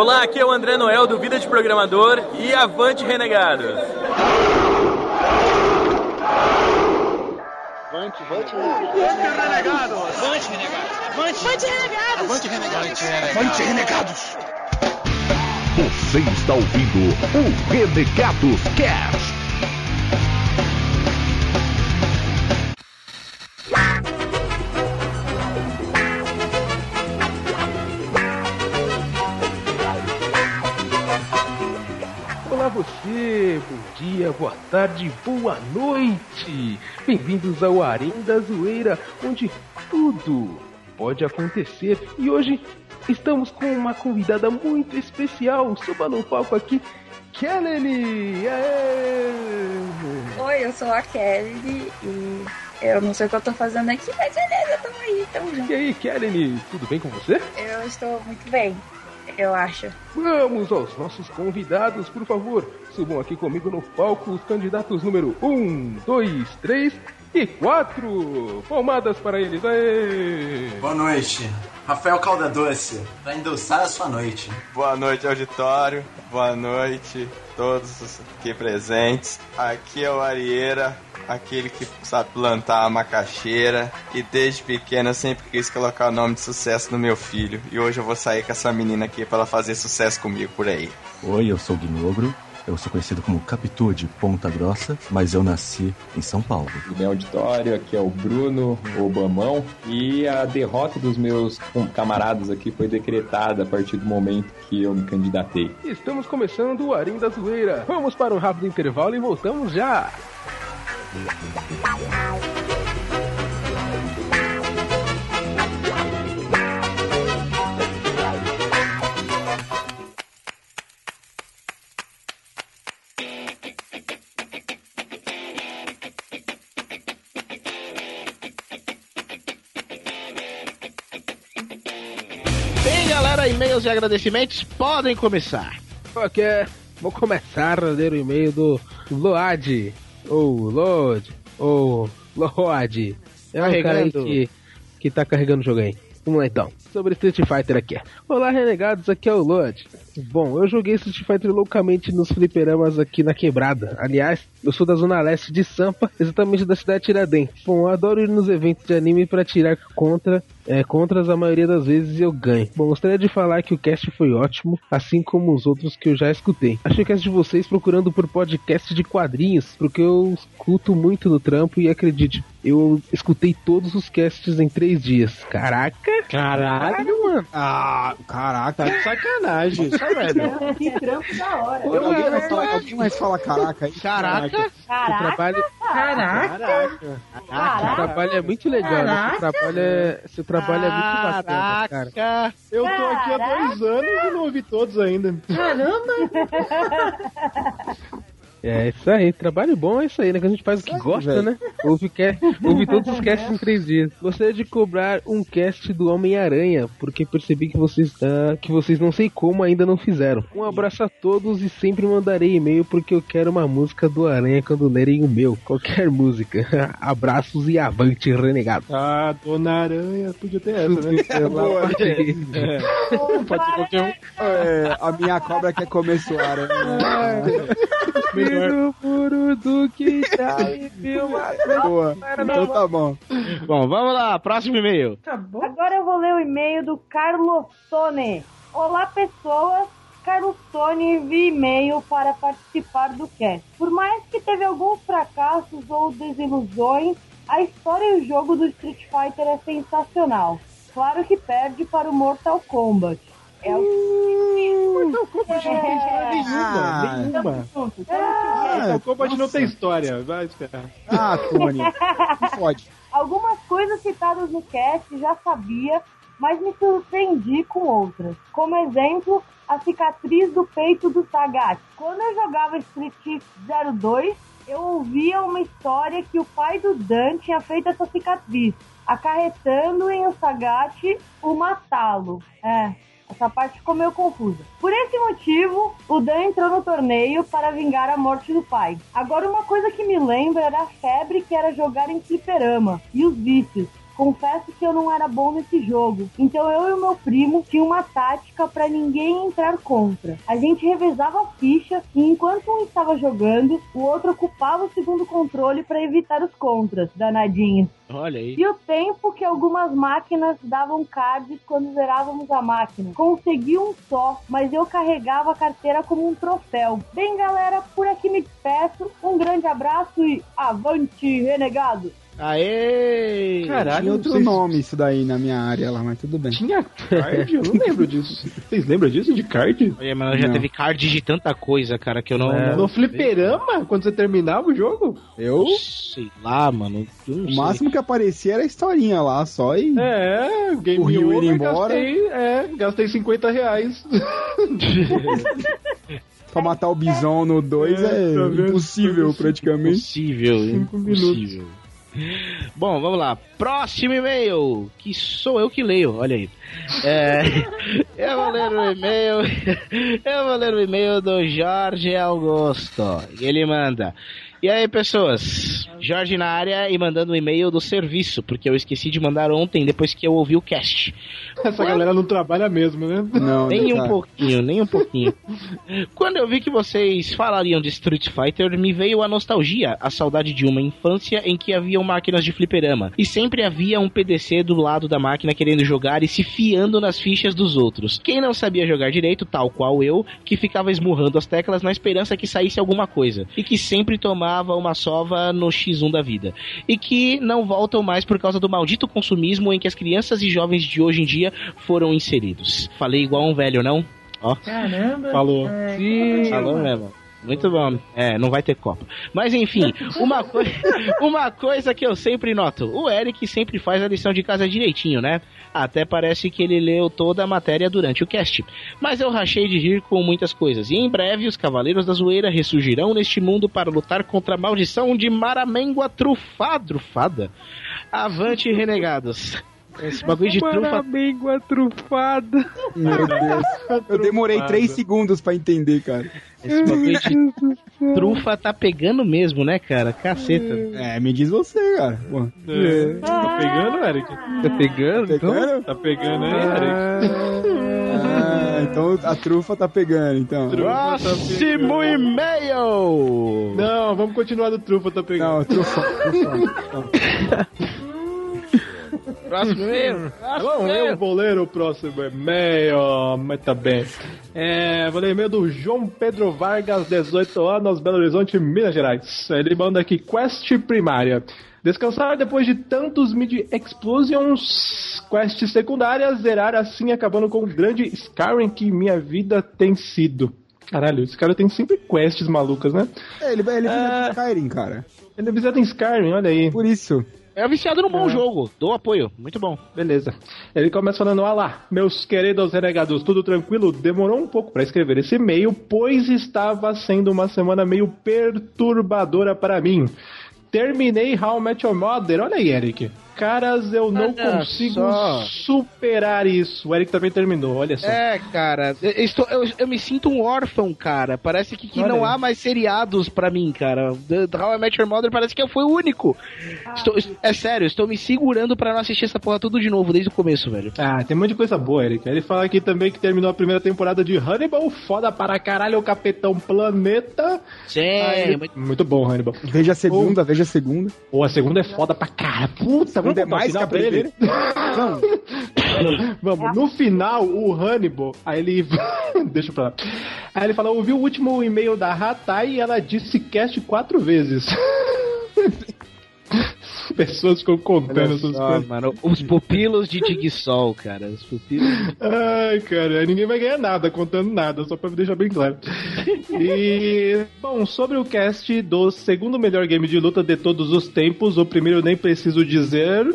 Olá, aqui é o André Noel do Vida de Programador e Avante Renegados. Avante, Avante Renegados. Avante Renegados. Avante Renegados. Avante Renegados. Avante Renegados. Você está ouvindo o Renegados Cast. Você, bom dia, boa tarde, boa noite. Bem-vindos ao Arém da Zoeira, onde tudo pode acontecer. E hoje estamos com uma convidada muito especial. Suba no palco aqui, Kelly! Aê! Oi, eu sou a Kelly e eu não sei o que eu tô fazendo aqui, mas beleza, tamo aí, tamo junto. E aí, Kelly, tudo bem com você? Eu estou muito bem, eu acho. Vamos aos nossos convidados, por favor. Subam aqui comigo no palco os candidatos número 1, 2, 3 e 4. Palmadas para eles, aê! Boa noite. Rafael Calda Doce, pra endulçar a sua noite. Boa noite, auditório. Boa noite, todos os aqui presentes. Aqui é o Arieira, aquele que sabe plantar a macaxeira. E desde pequeno eu sempre quis colocar o nome de sucesso no meu filho. E hoje eu vou sair com essa menina aqui para ela fazer sucesso comigo por aí. Oi, eu sou o Guinogro. Eu sou conhecido como Capitu de Ponta Grossa, mas eu nasci em São Paulo. E meu auditório, aqui é o Bruno Obamão. E a derrota dos meus camaradas aqui foi decretada a partir do momento que eu me candidatei. Estamos começando o Arim da Zoeira. Vamos para um rápido intervalo e voltamos já. E-mails e agradecimentos podem começar. Ok, vou começar a ler o e-mail do Load, ou Lod, ou Load. É um cara aí que, que tá carregando o jogo aí. Vamos lá então. Sobre Street Fighter aqui. Olá, renegados, aqui é o Lod. Bom, eu joguei Street Fighter loucamente nos fliperamas aqui na quebrada. Aliás, eu sou da zona leste de Sampa, exatamente da cidade de Tiradentes. Bom, eu adoro ir nos eventos de anime pra tirar contra, é, contras a maioria das vezes eu ganho. Bom, gostaria de falar que o cast foi ótimo, assim como os outros que eu já escutei. Achei o cast de vocês procurando por podcast de quadrinhos, porque eu escuto muito no trampo e acredite, eu escutei todos os casts em três dias. Caraca! Caralho, mano! Ah, caraca, tá de sacanagem isso, velho. Que trampo da hora. Eu- Alguém, é mais fala, alguém mais fala caraca aí? Caraca, Caraca, trabalho, caraca, caraca. seu caraca. trabalho é muito legal, né? Seu Caraca. trabalho é, seu trabalho é muito bacana, cara. Caraca, eu tô aqui há dois anos e não ouvi todos ainda. Caramba! É isso aí, trabalho bom é isso aí, né? Que a gente faz o que gosta, velho. né? Ouve, ca- ouve todos os casts em três dias. Gostaria de cobrar um cast do Homem-Aranha, porque percebi que vocês, ah, que vocês não sei como ainda não fizeram. Um abraço a todos e sempre mandarei e-mail porque eu quero uma música do Aranha quando lerem o meu. Qualquer música. Abraços e avante, renegado. Ah, Dona Aranha, podia ter essa, né? Boa. Pode ser qualquer um. É, a minha cobra quer comer sua aranha. Filho puro do que já me viu Boa. Então tá bom. Bom, vamos lá, próximo e-mail. Agora eu vou ler o e-mail do Carlos Tone. Olá, pessoas. Carlos Tone envia e-mail para participar do cast. Por mais que teve alguns fracassos ou desilusões, a história e o jogo do Street Fighter é sensacional. Claro que perde para o Mortal Kombat. É o Kombat não tem história Ah. nenhuma. Nenhuma. junto. Mortal Kombat não nossa. tem história. Vai esperar. Ah, Tony. Não pode. Algumas coisas citadas no cast já sabia, mas me surpreendi com outras. Como exemplo, a cicatriz do peito do Sagat. Quando eu jogava Street 02, eu ouvia uma história que o pai do Dan tinha feito essa cicatriz, acarretando em o Sagat o matá-lo. É, essa parte ficou meio confusa. Por esse motivo, o Dan entrou no torneio para vingar a morte do pai. Agora, uma coisa que me lembra era a febre que era jogar em fliperama e os vícios. Confesso que eu não era bom nesse jogo. Então eu e o meu primo tinha uma tática para ninguém entrar contra. A gente revezava a ficha e enquanto um estava jogando, o outro ocupava o segundo controle para evitar os contras, danadinhos. Olha aí. E o tempo que algumas máquinas davam cards quando zerávamos a máquina. Consegui um só, mas eu carregava a carteira como um troféu. Bem, galera, por aqui me despeço. Um grande abraço e avante, renegado! Aê! Caralho, Tinha outro vocês... nome isso daí na minha área lá, mas tudo bem. Tinha card? Eu não lembro disso. Vocês lembram disso de card? Olha, mas já teve card de tanta coisa, cara, que eu não. É, não no fliperama, quando você terminava o jogo? Eu? Sei lá, mano. o sei. máximo que aparecia era a historinha lá, só e. É, o Game o Rio ir embora. Gastei, é, gastei 50 reais. pra matar o Bison no 2 é, é tá impossível, praticamente. Impossível, impossível. Bom, vamos lá. Próximo e-mail, que sou eu que leio, olha aí. É, eu vou ler o e-mail. Eu vou ler o e-mail do Jorge Augusto. Ele manda. E aí, pessoas? Jorge na área e mandando um e-mail do serviço, porque eu esqueci de mandar ontem, depois que eu ouvi o cast. Essa Quando... galera não trabalha mesmo, né? Não, nem um pouquinho, nem um pouquinho. Quando eu vi que vocês falariam de Street Fighter, me veio a nostalgia, a saudade de uma infância em que haviam máquinas de fliperama. E sempre havia um PDC do lado da máquina querendo jogar e se fiando nas fichas dos outros. Quem não sabia jogar direito, tal qual eu, que ficava esmurrando as teclas na esperança que saísse alguma coisa. E que sempre tomava tomava uma sova no X1 da vida. E que não voltam mais por causa do maldito consumismo em que as crianças e jovens de hoje em dia foram inseridos. Falei igual um velho, não? Ó. Caramba. Falou. É, Sim. Falou mesmo. Muito bom. É, não vai ter Copa. Mas enfim, uma, coi uma coisa que eu sempre noto: o Eric sempre faz a lição de casa direitinho, né? Até parece que ele leu toda a matéria durante o cast. Mas eu rachei de rir com muitas coisas. E em breve, os Cavaleiros da Zoeira ressurgirão neste mundo para lutar contra a maldição de Maramengua Trufada. Trufada? Avante, renegados. Esse bagulho de trufa. Maramengua trufada. Meu Deus. Eu demorei 3 segundos pra entender, cara. Esse bagulho de trufa tá pegando mesmo, né, cara? Caceta. É, me diz você, cara. É. Tá pegando, Eric? Tá pegando? Tá pegando? Então? Tá pegando aí, Eric? Ah, então a trufa tá pegando, então. Próximo e-mail! Não, vamos continuar do trufa tá pegando. Não, trufa. trufa. Próximo e-mail. Bom, eu vou ler o próximo e-mail. Mas tá bem. É, vou ler e-mail do João Pedro Vargas, 18 anos, Belo Horizonte, Minas Gerais. Ele manda aqui quest primária. Descansar depois de tantos mid explosions, quests secundárias, zerar assim acabando com o grande Skyrim que minha vida tem sido. Caralho, esse cara tem sempre quests malucas, né? É, ele, ele é uh, Skyrim, cara. Ele é viciado em Skyrim, olha aí. Por isso. É viciado num bom é. jogo. Dou apoio. Muito bom. Beleza. Ele começa falando: Olá, meus queridos renegados, tudo tranquilo? Demorou um pouco para escrever esse e-mail, pois estava sendo uma semana meio perturbadora para mim. Terminei How I Met Your Mother. Olha aí, Eric caras, eu não olha consigo só. superar isso. O Eric também terminou, olha só. É, cara, eu, estou, eu, eu me sinto um órfão, cara. Parece que, que não há mais seriados pra mim, cara. The How I Met Your Mother parece que eu fui o único. Ah, estou, é sério, estou me segurando pra não assistir essa porra tudo de novo, desde o começo, velho. Ah, tem um monte de coisa boa, Eric. Ele fala aqui também que terminou a primeira temporada de Hannibal, foda para caralho, o Capitão Planeta. Sim, Aí, muito... muito... bom, Hannibal. Veja a segunda, Ou... veja a segunda. Ou a segunda é foda pra caralho. Puta, segunda é mais que a primeira. Vamos. Vamos. No final, o Hannibal, aí ele. Deixa pra lá. Aí ele fala: ouviu o último e-mail da Hatai e ela disse cast quatro vezes. pessoas ficam contando essas coisas. Mano, os pupilos de Digsol, cara. Os pupilos. Ai, cara, ninguém vai ganhar nada contando nada, só pra deixar bem claro. E, bom, sobre o cast do segundo melhor game de luta de todos os tempos, o primeiro eu nem preciso dizer,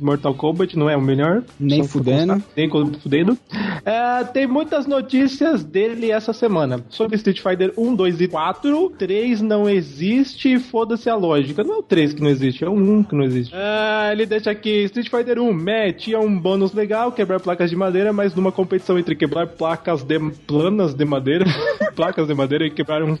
Mortal Kombat não é o melhor. Nem fudendo. Nem fudendo. É, tem muitas notícias dele essa semana. Sobre Street Fighter 1, 2 e 4. 3 não existe, foda-se a lógica. Não é o 3 que não existe, é o 1 que não existe. Ah, ele deixa aqui, Street Fighter 1, Meh, tinha um bônus legal, quebrar placas de madeira, mas numa competição entre quebrar placas de, planas de madeira, placas de madeira e quebrar um...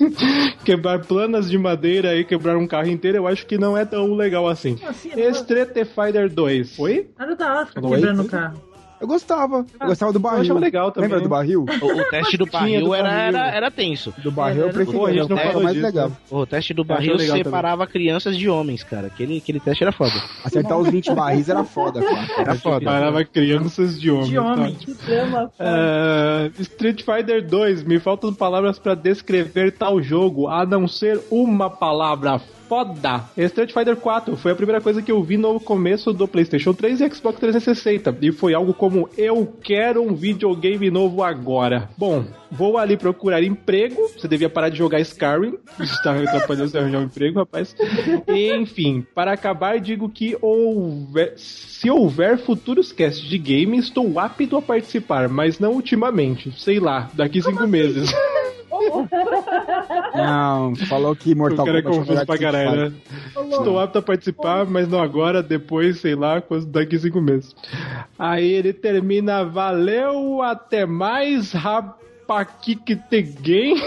quebrar planas de madeira e quebrar um carro inteiro, eu acho que não é tão legal assim. Assim, é Street Fighter 2. Oi? Era da Oi? quebrando o carro. Eu gostava. Eu gostava do barril. achava legal também. Lembra do barril? O, o teste do barril, do era, barril. Era, era tenso. Do barril eu Era- preferia. Pô, era mais disso, legal. né? O teste do Eu barril legal também. separava crianças de homens, cara. Aquele, aquele teste era foda. Acertar os 20 barris era foda, cara. Era foda. Parava crianças de homem. De homem. Que drama, foda. É, Street Fighter 2, me faltam palavras pra descrever tal jogo, a não ser uma palavra foda. Street Fighter 4 foi a primeira coisa que eu vi no começo do PlayStation 3 e Xbox 360 e foi algo como eu quero um videogame novo agora. Bom, vou ali procurar emprego. Você devia parar de jogar Skyrim. Isso está atrapalhando você arranjar um emprego, rapaz. Enfim, para acabar, digo que houver, se houver futuros casts de game, estou apto a participar, mas não ultimamente. Sei lá, daqui cinco meses. Não, falou que Mortal o cara é Kombat confuso pra caralho, né? Estou apto a participar, mas não agora, depois, sei lá, quando- daqui cinco meses. Aí ele termina, valeu, até mais,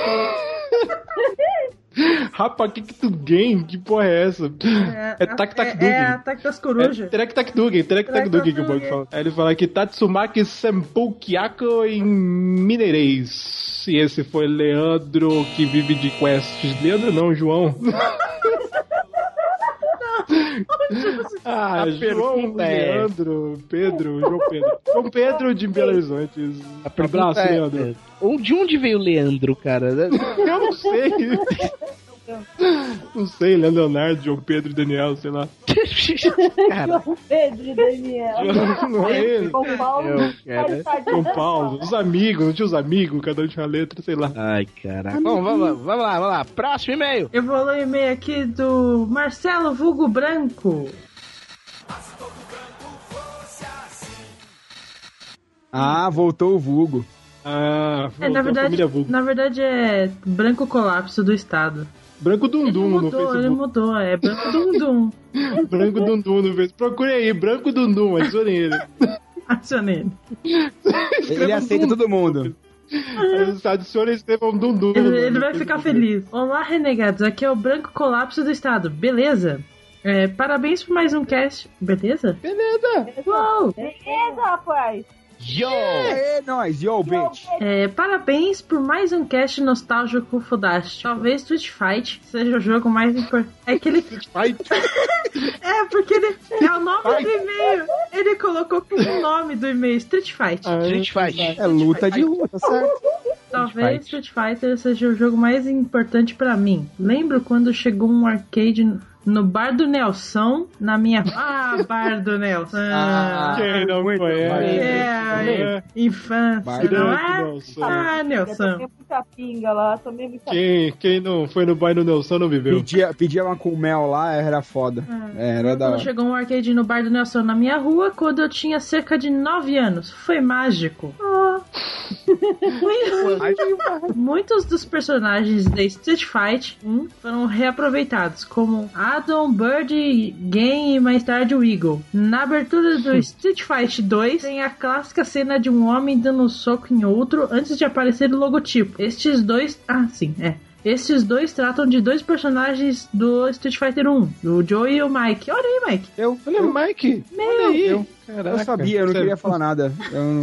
Rapakiktegame. Rapakiktegame, que porra é essa? É Tac Tac É, é ataque das corujas. É Dugen, Trek Tak Dugen que o banco fala. Aí ele fala aqui Tatsumaki Kyako em Mineirês. E esse foi Leandro que vive de quests. Leandro não, João. ah, A João, é- Leandro, Pedro, João Pedro. João Pedro de Belo Horizonte. Abraço, é, Leandro. é, De onde veio o Leandro, cara? Eu não sei. Não sei, né? Leonardo, João Pedro, Daniel, sei lá. cara, João Pedro e Daniel. Não é ele? Com Paulo. eu, cara. São Paulo, os amigos, não tinha os amigos, cada um tinha uma letra, sei lá. Ai, caraca. Bom, vamos lá, vamos lá, vamos lá. Próximo e-mail. Eu vou ler o e-mail aqui do Marcelo Vulgo Branco. Ah, voltou o vulgo. Ah, É, na a verdade, família Vulgo. na verdade é Branco Colapso do Estado. Branco Ele Dundum no mudou, ele Facebook. mudou, é Branco Dundum. Branco Dundum no Facebook. Procure aí, Branco Dundum, adicione ele. Acionei ele. Ele aceita todo mundo. Adicione Estevão Dundum. Ele, no- ele no vai ficar feliz. Olá, renegados. Aqui é o Branco Colapso do Estado. Beleza? É, parabéns por mais um cast. Beleza? Beleza. Uou! Beleza, rapaz. Yo! É nóis, yo, bitch. É, parabéns por mais um cast nostálgico fodástico. Talvez Street Fight seja o jogo mais importante. É que ele. é, porque ele. É o nome do e-mail. Ele colocou como nome do e-mail Street Fight. Ah, Street Fight. É luta de rua, tá certo? Talvez Street Fighter seja o jogo mais importante pra mim. Lembro quando chegou um arcade no bar do Nelson, na minha. Ah, bar do Nelson! Ah, Quem não muito conhece? É, infância, Bar não é? Nelson. Ah, Eu Nelson. tomei muita pinga lá, tomei muita Quem, quem não foi no bairro do Nelson não viveu. Pedia, pedia uma com mel lá, era foda. É, era da Quando hora. chegou um arcade no bar do Nelson na minha rua, quando eu tinha cerca de 9 anos. Foi mágico. Ah. Muitos dos personagens de Street Fight 1 foram reaproveitados, como Adam, Bird, Game e mais tarde o Eagle. Na abertura do Street Fight 2, tem a clássica cena de um homem dando um soco em outro antes de aparecer o logotipo. Estes dois. Ah, sim, é. Estes dois tratam de dois personagens do Street Fighter 1, o Joe e o Mike. Olha aí, Mike. Eu, Olha, eu, Mike. Meu, Olha aí. eu- Caraca, eu sabia, eu não queria falar nada.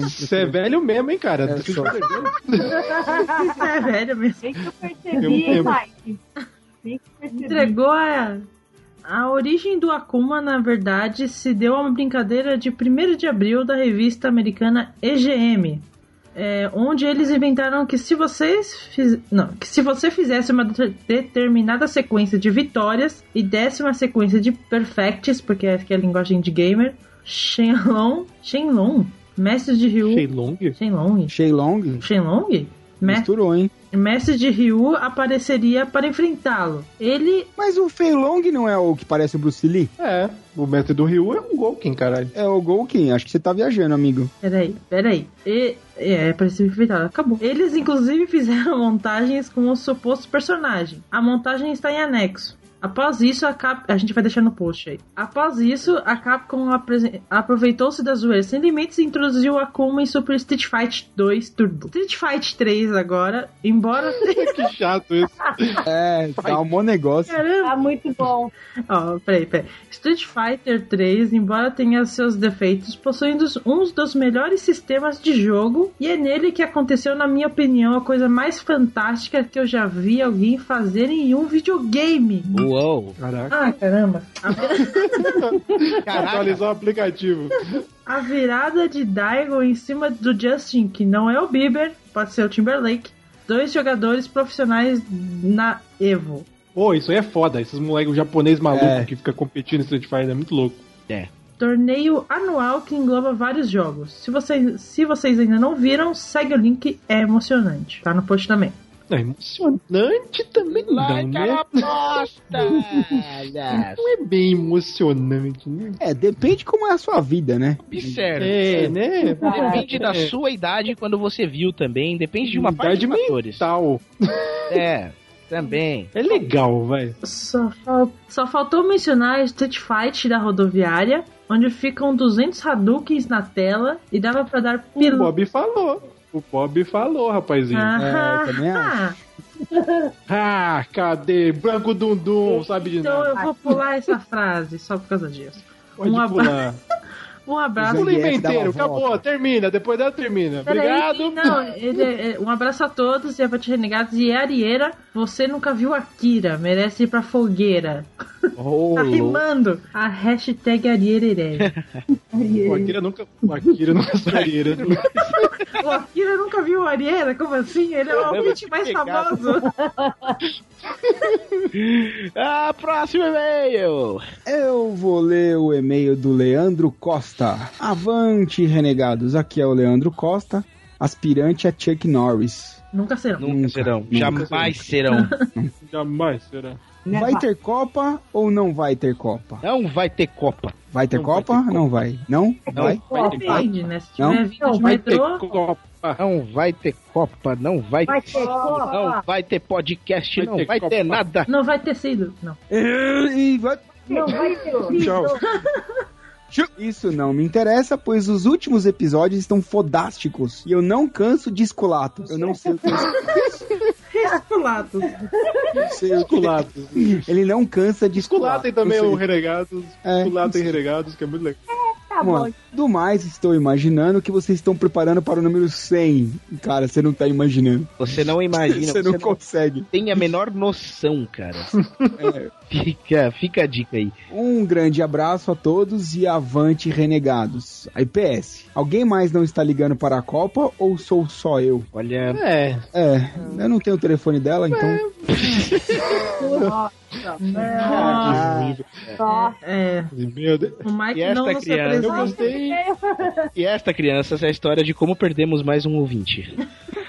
Você é velho mesmo, hein, cara? É, sou. é velho mesmo. Bem que eu Eu percebi, lembro. Mike. Bem que eu percebi. Entregou a. A origem do Akuma, na verdade, se deu a uma brincadeira de 1 de abril da revista americana EGM. é, onde eles inventaram que se vocês fiz... não, que se você fizesse uma de- determinada sequência de vitórias e desse uma sequência de perfects, porque essa que é a linguagem de gamer, Shenlong, Shenlong, mestre de Ryu, Shenlong? Shenlong, Shenlong? Shenlong, Me- Misturou, hein? Mestre de Ryu apareceria para enfrentá-lo. Ele Mas o Fei Long não é o que parece o Bruce Lee? É, o mestre do Ryu é um Golkin, caralho. É o Golkin, acho que você tá viajando, amigo. Peraí, peraí. E, é, parece enfrentado. Acabou. Eles, inclusive, fizeram montagens com o suposto personagem. A montagem está em anexo. Após isso, a Cap... A gente vai deixar no post aí. Após isso, a Capcom apresen- aproveitou-se da zoeira sem limites e introduziu a Akuma em Super Street Fight 2 Turbo. Street Fight 3 agora, embora... que chato isso. É, tá um bom negócio. Caramba! Tá muito bom. Ó, peraí, peraí. Street Fighter 3, embora tenha seus defeitos, possui um dos, um dos melhores sistemas de jogo e é nele que aconteceu, na minha opinião, a coisa mais fantástica que eu já vi alguém fazer em um videogame. Uou! Caraca. Ah, caramba. Atualizar o aplicativo. A virada de Daigo em cima do Justin, que não é o Bieber, pode ser o Timberlake, dois jogadores profissionais na Evo. Pô, isso aí é foda. Esses moleques japonês maluco É. que fica competindo em Street Fighter é muito louco. É. Torneio anual que engloba vários jogos. Se vocês, se vocês ainda não viram, segue o link, é emocionante. Tá no post também. É emocionante também não, né? Não é bem emocionante, né? É, depende como é a sua vida, né? Observe. É, né? Depende da É. sua idade quando você viu também. Depende de uma Idade parte de fatores. Tal. É, também. É legal, vai. Só, fal- só faltou mencionar Street Fight da rodoviária, onde ficam 200 Hadoukens na tela e dava pra dar O pilu... Bob falou. O Bob falou, rapazinho. Ah, É, também acho. Ah, cadê? Branco Dundum, sabe de então nada. eu vou pular essa frase só por causa disso. Pode um pular. Um abraço. Pula inteiro, volta. acabou, termina, depois dela termina. Peraí, Obrigado. Não, ele- é- um abraço a todos e Avante Renegados. E Arieira, você nunca viu Akira, merece ir pra fogueira. Ô, Tá louco. rimando a hashtag Ariereré. O Akira nunca. O Akira nunca Arieira. o Akira nunca viu o Arieira? Como assim? Ele é o ouvinte mais famoso. Ah, próximo e-mail. Eu vou ler o e-mail do Leandro Costa. Avante, renegados. Aqui é o Leandro Costa, aspirante a Chuck Norris. Nunca serão. Nunca, Nunca, serão. nunca Jamais serão. Jamais será. Vai ter Copa ou não vai ter Copa? Não vai ter Copa. Vai ter Não vai Copa? ter Copa. Não vai. Não? Não vai? vai ter Copa. Né? Se Não? tiver vindo Não, de Vai ter Copa. Não vai ter Copa. Não vai, Vai ter Copa. Não vai ter podcast. Vai não ter vai Copa. ter nada. não vai ter sido. Não. E vai- Não vai ter. Tchau. Isso não me interessa, pois os últimos episódios estão fodásticos. E eu não canso de esculatos. Eu não sei o que é Esculato. Ele não cansa de esculatos. Esculatem também o Renegados. É, Esculatem sei. Renegados, que é muito legal. Tá Vamos lá. bom. Do mais, estou imaginando que vocês estão preparando para o número 100. Cara, você não tá imaginando. Você não imagina. Você não consegue. tem a menor noção, cara. É. Fica, fica a dica aí. Um grande abraço a todos e avante renegados. Aí PS, alguém mais não está ligando para a Copa ou sou só eu? Olha, É. É, eu não tenho o telefone dela, então. Nossa. Ah, Nossa. É, Meu Deus. o Mike E não nos criança? Eu apresenta. gostei. E esta, crianças, é a história de como perdemos mais um ouvinte.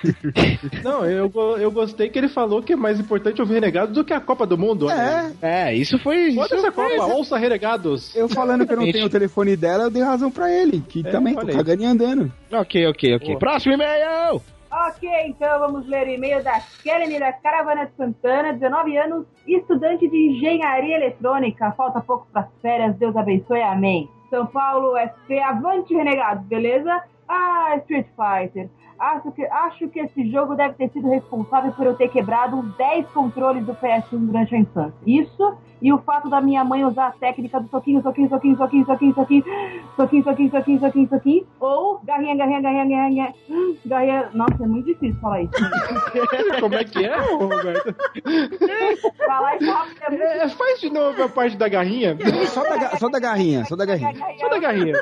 Não, eu, eu gostei que ele falou que é mais importante ouvir Renegados do que a Copa do Mundo. olha. É, É, isso foi. Foda essa foi- Copa, ouça Renegados. eu falando que eu não tenho o telefone dela, eu dei razão pra ele, que É, também tô aí. cagando e andando. Ok, ok, ok. Boa. Próximo e-mail! Ok, então vamos ler o e-mail da Kelly da Caravana de Santana, 19 anos, estudante de engenharia eletrônica. Falta pouco para as férias, Deus abençoe, amém. São Paulo, SP, avante renegados, beleza? Ah, Street Fighter. Acho que, acho que esse jogo deve ter sido responsável por eu ter quebrado uns 10 controles do PS1 durante a infância. Isso e o fato da minha mãe usar a técnica do soquinho, soquinho, soquinho, soquinho, soquinho, soquinho, soquinho, soquinho, soquinho, soquinho, soquinho, ou garrinha, garrinha, garrinha, garrinha, garrinha, garrinha. Nossa, é muito difícil falar isso. Como é que é, Roberto? falar isso rápido é muito É, faz de novo a parte da garrinha. Só da, só da garrinha, só da garrinha. Só da garrinha.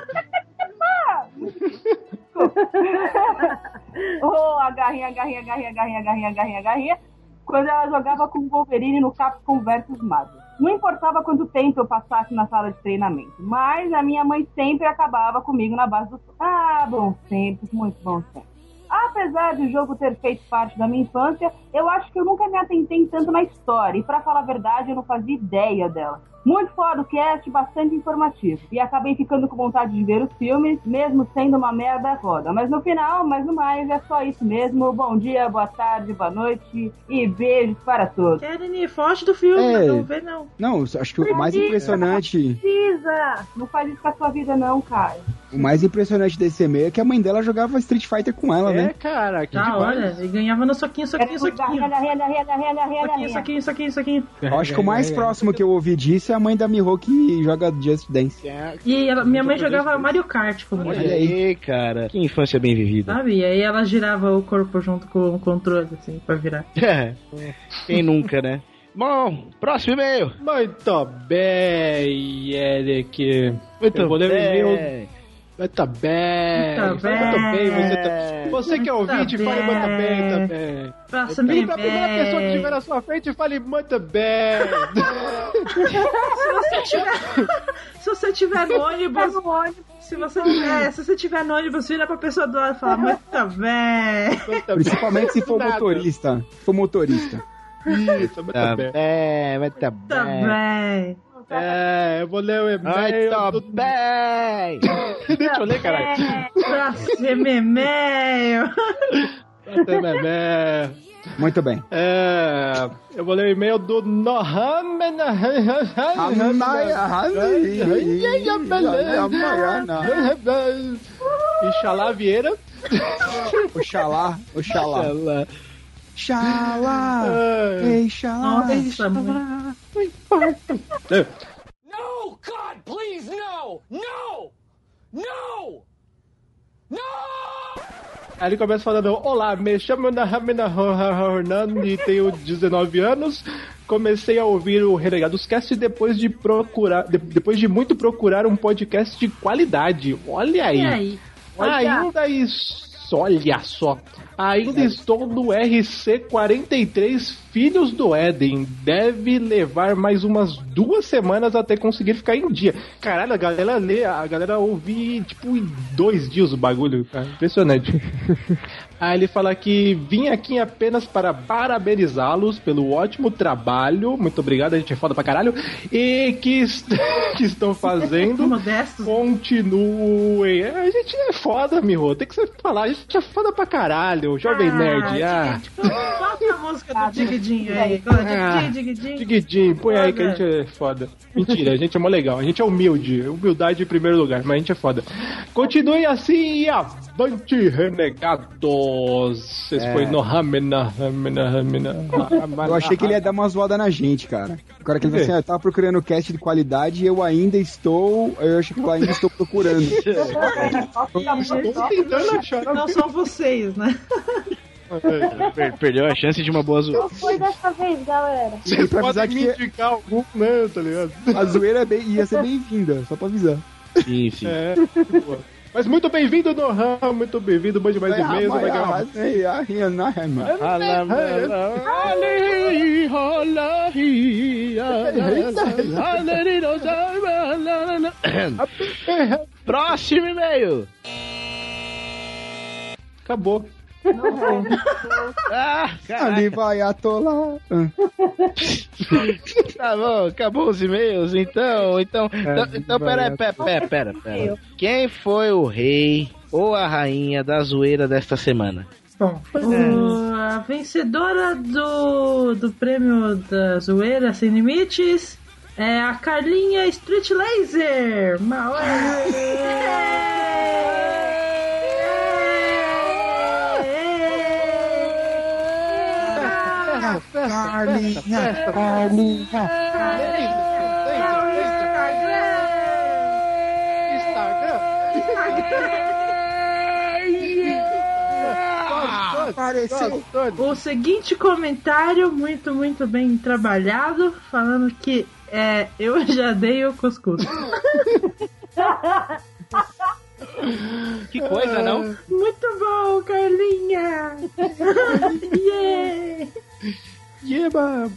Oh, a garrinha, a garrinha, a garrinha, a garrinha, a garrinha, a garrinha, a garrinha. Quando ela jogava com o Wolverine no Capcom vs Marvel. Não importava quanto tempo eu passasse na sala de treinamento, mas a minha mãe sempre acabava comigo na base do... Ah, bons tempos, muito bons tempos. Apesar do jogo ter feito parte da minha infância, eu acho que eu nunca me atentei tanto na história. E pra falar a verdade, eu não fazia ideia dela. Muito foda o cast, bastante informativo. E acabei ficando com vontade de ver os filmes, mesmo sendo uma merda foda. Mas no final, mais no mais, é só isso mesmo. Bom dia, boa tarde, boa noite e beijos para todos. Karen, foge do filme, É. não vê não. Não, acho que o mais impressionante, Precisa! Não faz isso com a sua vida, não, cara. o mais impressionante desse e-mail é que a mãe dela jogava Street Fighter com ela, É, né? cara, que Da demais. hora, ele ganhava no soquinho, soquinho, soquinho. Renda, Soquinho, renda. soquinho, soquinho, soquinho. Eu acho que o mais próximo que eu ouvi disso é a mãe da Miho que joga Just Dance. E ela- minha mãe jogava Mario Kart comigo. Olha aí, cara. Que infância bem vivida. Sabe? E aí ela girava o corpo junto com o controle, assim, pra virar. É. Quem nunca, né? Bom, próximo e-mail. Muito bem, Eric. Muito eu vou ler o bem. Muito bem. Muito Muito bem. Você, tá- bem. você que é ouvinte, Muito fale muito bem. bem também. Próximo E pra primeira pessoa que estiver na sua frente, fale muito bem. Se você tiver, se você tiver no ônibus, se você, é, se você tiver no ônibus, vira pra pessoa do lado e fala, muito bem. Principalmente se for motorista. Se for motorista. Isso, muito Tá bem. bem, mas tá Tá bem. É, eu vou ler o Ai, e-mail. tá do- bem. Deixa eu ler, caralho. Próximo e-mail. Até e-mail. Muito bem. É, eu vou ler o e-mail do Nohamen. Ixalá Vieira. Oxalá, oxalá. Ela- Xalá. É. Ei, xalá. Nossa, mãe. No, God, please, no! No! No! No! Aí ele começa falando: Olá, me chamo Nahamina Hernando e tenho 19 anos. Comecei a ouvir o Renegados Cast depois de procurar, de- depois de muito procurar um podcast de qualidade. Olha aí. E aí? Ainda isso, olha só. Ainda estou no RC43 Filhos do Éden. Deve levar mais umas duas semanas até conseguir ficar em dia. Caralho, a galera lê, a galera ouve tipo em dois dias o bagulho. cara. Impressionante. Aí ele fala que vim aqui apenas para parabenizá-los pelo ótimo trabalho. Muito obrigado, a gente é foda pra caralho. E que, est- que estão fazendo. Continuem. A gente é foda, Miho. Tem que ser falar. A gente é foda pra caralho. Jovem Nerd. Ah, gente, Bota a música do Digidinho aí. Digidinho, digidinho. Diguidinho, põe aí que a gente é foda. Mentira, a gente é mó legal. A gente é humilde. Humildade em primeiro lugar, mas a gente é foda. Continuem assim e avante, renegados. Esse É. foi no Ramena, Ramena, Ramena. Eu achei que ele ia dar uma zoada na gente, cara. Agora que ele falou assim, ah, eu tava procurando um cast de qualidade e eu ainda estou. Eu acho que eu ainda estou procurando. Estou tentando achar. Não são vocês, né? Per- Perdeu a chance de uma boa zoeira. Não foi dessa vez, galera. Vocês pra avisar podem me que- indicar algum, né, tá ligado? A zoeira é bem- ia ser bem-vinda, só pra avisar. Sim, sim. É. Mas muito bem-vindo, Nohan. Muito bem-vindo. Mande mais e-mails. Vai ganhar Próximo e-mail. Acabou. Ah, caralho. Ali vai atolar. Ah. Tá bom, acabou os e-mails, então, então, então, então pera, aí, pera, pera, pera, pera. Quem foi o rei ou a rainha da zoeira desta semana? Bom, o- a vencedora do, do prêmio da zoeira sem limites é a Carlinha Street Laser. Uma Carlinha, Carlinha. Apareceu. O seguinte comentário, muito, muito bem trabalhado, falando que é, eu já dei o cuscuz. Que coisa, não? Muito bom, Carlinha! yeah! Yeba!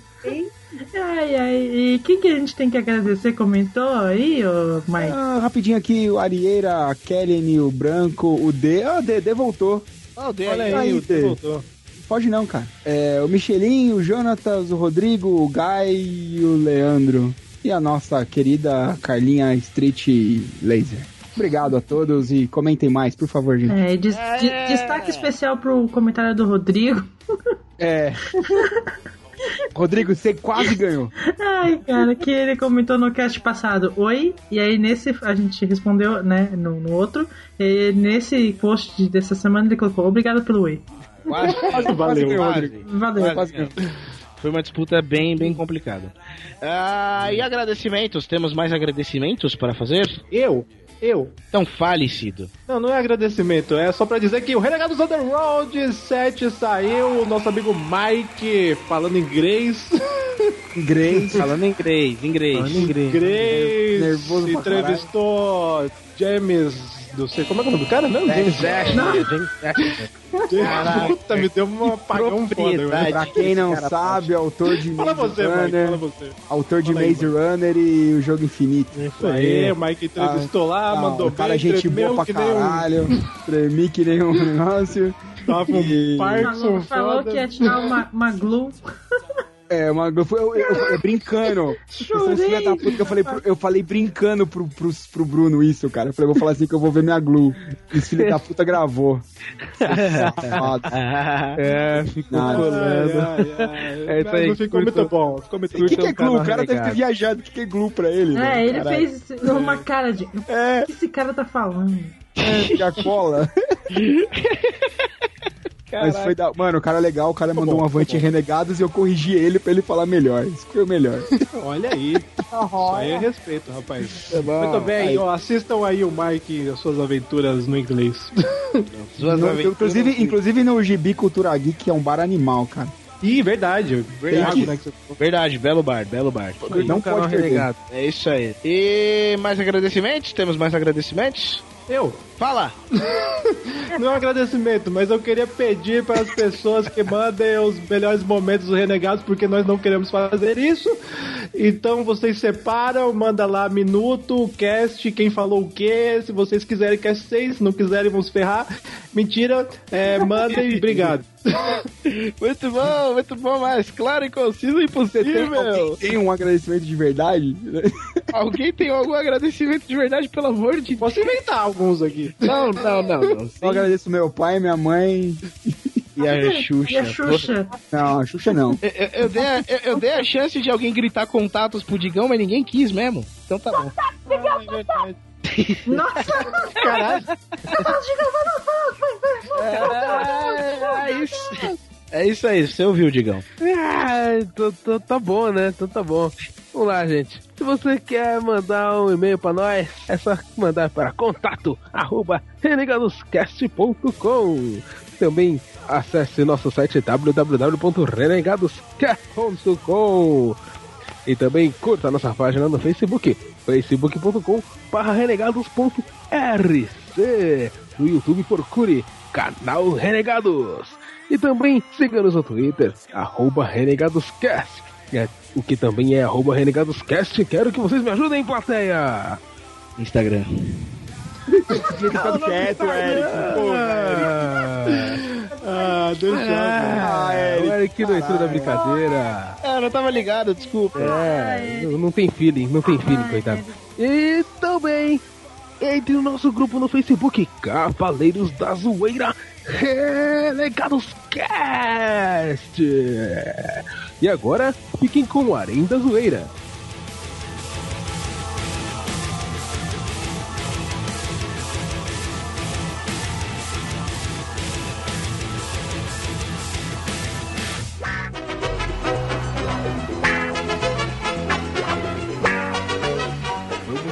Ai, ai, e quem que a gente tem que agradecer? Comentou aí, ô Mike? Ah, rapidinho aqui, o Arieira, a Kellen, o Branco, o D. Ah, o D voltou. Oh, D, Olha aí, Aí, o D. voltou. Pode não, cara. É, o Michelinho, o Jonatas, o Rodrigo, o Guy e o Leandro. e a nossa querida Carlinha Street Laser. Obrigado a todos e comentem mais, por favor, gente. É, des- de- destaque especial pro comentário do Rodrigo. É. Rodrigo, você quase ganhou. Ai, cara, que ele comentou no cast passado, oi, e aí nesse a gente respondeu, né, no, no outro, e nesse post de- dessa semana ele colocou, obrigado pelo oi. Quase, Quase valeu, quase, Rodrigo. Valeu. quase ganhou. Foi uma disputa bem, bem complicada. Ah, e agradecimentos? Temos mais agradecimentos para fazer? Eu? Eu? Então fale, Cido. Não, não é agradecimento, é só pra dizer que o Renegados Underworld 7 saiu, o nosso amigo Mike falando inglês. Inglês. Falando em inglês, inglês. Falando inglês. Inglês. Nervoso entrevistou James. Não sei como é que é o nome do cara mesmo? James James Ashton. Puta, me deu um apagão foda. Pra quem não sabe, autor de Fala Maze você, Mike, Runner, fala você. autor de Fala aí, Maze Runner e o Jogo Infinito. Isso aí, o Mike entrevistou lá, Ah, mandou o cara bem, gente boa pra um- caralho, tremi que nem um negócio. Tava um E- Parkinson Falou, falou que ia tirar uma, uma glue. É, uma, eu, eu, eu- eu- brincando. Eu sou filha da puta que eu falei, eu falei brincando pro, pro, pro Bruno isso, cara. Eu falei, vou falar assim que eu vou ver minha glue. Esse filho da puta gravou. Safado. É, ficou Nada. colando. É isso aí, ficou muito bom. Ficou muito O que, que é um glue? O cara deve ter viajado. O que, que é glue pra ele? É, ele Caralho. fez uma cara de. O É, que esse cara tá falando? é, a cola. Mas foi da... Mano, o cara é legal, o cara mandou bom, um avante renegados e eu corrigi ele pra ele falar melhor. Isso foi o melhor. Olha aí. Isso aí é respeito, rapaz. Tá bom. Muito bem, Aí. ó, assistam aí o Mike e as suas aventuras no inglês. Suas No- aventuras- inclusive, inclusive no Gibi Cultura Geek, que é um bar animal, cara. Ih, verdade. Verdade, que- né? que Verdade, belo bar, belo bar. Não pode perder. renegado. É isso aí. E mais agradecimentos? Temos mais agradecimentos? Eu. Fala! Não é um agradecimento, mas eu queria pedir para as pessoas que mandem os melhores momentos dos Renegados, porque nós não queremos fazer isso. Então vocês separam, manda lá minuto, cast, quem falou o quê. Se vocês quiserem cast 6, se não quiserem, vamos ferrar. Mentira, é, mandem, obrigado. Muito bom, muito bom, mas claro e conciso e Tem, impossível. alguém tem um agradecimento de verdade? Alguém tem algum agradecimento de verdade, pelo amor de Deus? Posso inventar alguns aqui. Não, não, não, não. Eu agradeço meu pai, minha mãe. E a Xuxa. E a Xuxa? Não, a Xuxa não. Eu, eu- eu dei a, eu, eu dei a chance de alguém gritar contatos pro Digão, mas ninguém quis mesmo. Então tá bom. Ah, é. Nossa! Caralho. Vai lá. É, é isso. É isso aí, você ouviu, Digão. Ah, então, então tá bom, né? Então tá bom. Vamos lá, gente. Se você quer mandar um e-mail pra nós, é só mandar para contato arroba renegadoscast.com. Também acesse nosso site www.renegadoscast.com e também curta nossa página no Facebook, facebook.com renegados.rc. No YouTube procure canal Renegados. E também siga-nos no Twitter, arroba renegadoscast. É, o que também é arroba renegadoscast. Quero que vocês me ajudem, plateia! Instagram. Ficando quieto, Eric. Pô, Ah, deixa eu. Ah, o Eric não entrou na brincadeira. Ah, não tava ligado, desculpa. É, não, não tem feeling, não tem feeling, coitado. E também entre no nosso grupo no Facebook, Cavaleiros da Zoeira Renegados Cast. E agora, fiquem com o Arém da Zoeira.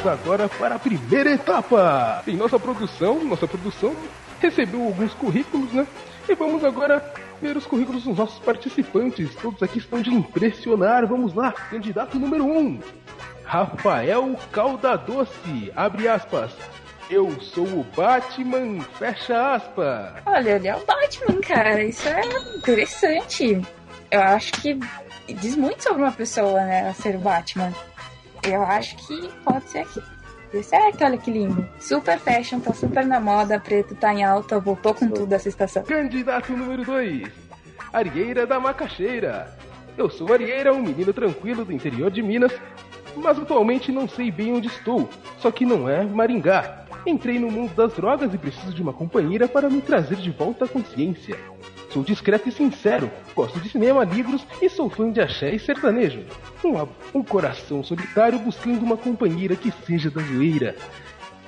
Vamos agora para a primeira etapa. Em nossa produção, nossa produção recebeu alguns currículos, né? E vamos agora ver os currículos dos nossos participantes. Todos aqui estão de impressionar. Vamos lá, candidato número 1. Um, Rafael Caldadoce, abre aspas. Eu sou o Batman, fecha aspas. Olha, ele é o Batman, cara. Isso é interessante. Eu acho que diz muito sobre uma pessoa, né? Ser o Batman. Eu acho que pode ser aqui. Deu certo, olha que lindo. Super fashion, tá super na moda, preto tá em alta, voltou com tudo essa estação. Candidato número 2, Arieira da Macaxeira. Eu sou Arieira, um menino tranquilo do interior de Minas. mas atualmente não sei bem onde estou. Só que não é Maringá. Entrei no mundo das drogas e preciso de uma companheira para me trazer de volta à consciência. Sou discreto e sincero, gosto de cinema, livros e sou fã de axé e sertanejo. Um, um coração solitário buscando uma companheira que seja da zoeira.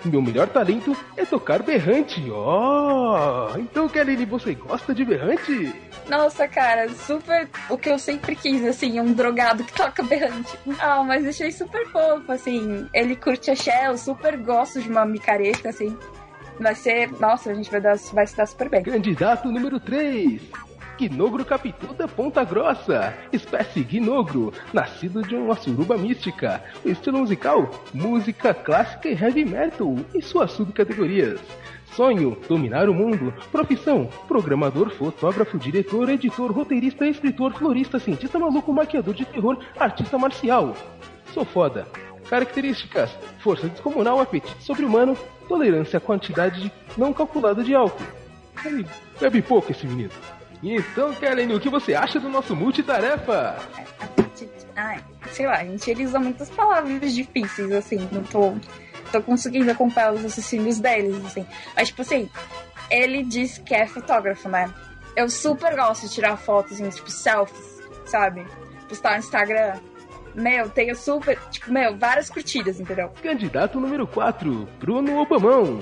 Meu melhor talento é tocar berrante. Oh, então Kelly, você gosta de berrante? Nossa, cara, super o que eu sempre quis, assim, um drogado que toca berrante. Ah, mas achei super fofo, assim. Ele curte axé, eu super gosto de uma micareta, assim. Vai ser. Nossa, a gente vai, dar, vai se dar super bem. Candidato número 3. Guinogro Capitu da Ponta Grossa, espécie Guinogro, nascido de uma suruba mística. Estilo musical, música clássica e heavy metal, e suas subcategorias. Sonho, dominar o mundo. Profissão, programador, fotógrafo, diretor, editor, roteirista, escritor, florista, cientista maluco, maquiador de terror, artista marcial. Sou foda. Características: força descomunal, apetite sobre-humano, tolerância à quantidade não calculada de álcool. Ele bebe pouco esse menino. Então, Kellen, o que você acha do nosso multitarefa? Ai, sei lá, gente, ele usa muitas palavras difíceis, assim, não tô, tô conseguindo acompanhar os raciocínios deles, assim. Mas, tipo assim, ele diz que é fotógrafo, né? Eu super gosto de tirar fotos, assim, tipo, selfies, sabe? Postar no Instagram. Meu, tenho super, tipo, meu, várias curtidas, entendeu? Candidato número 4, Bruno Obamão.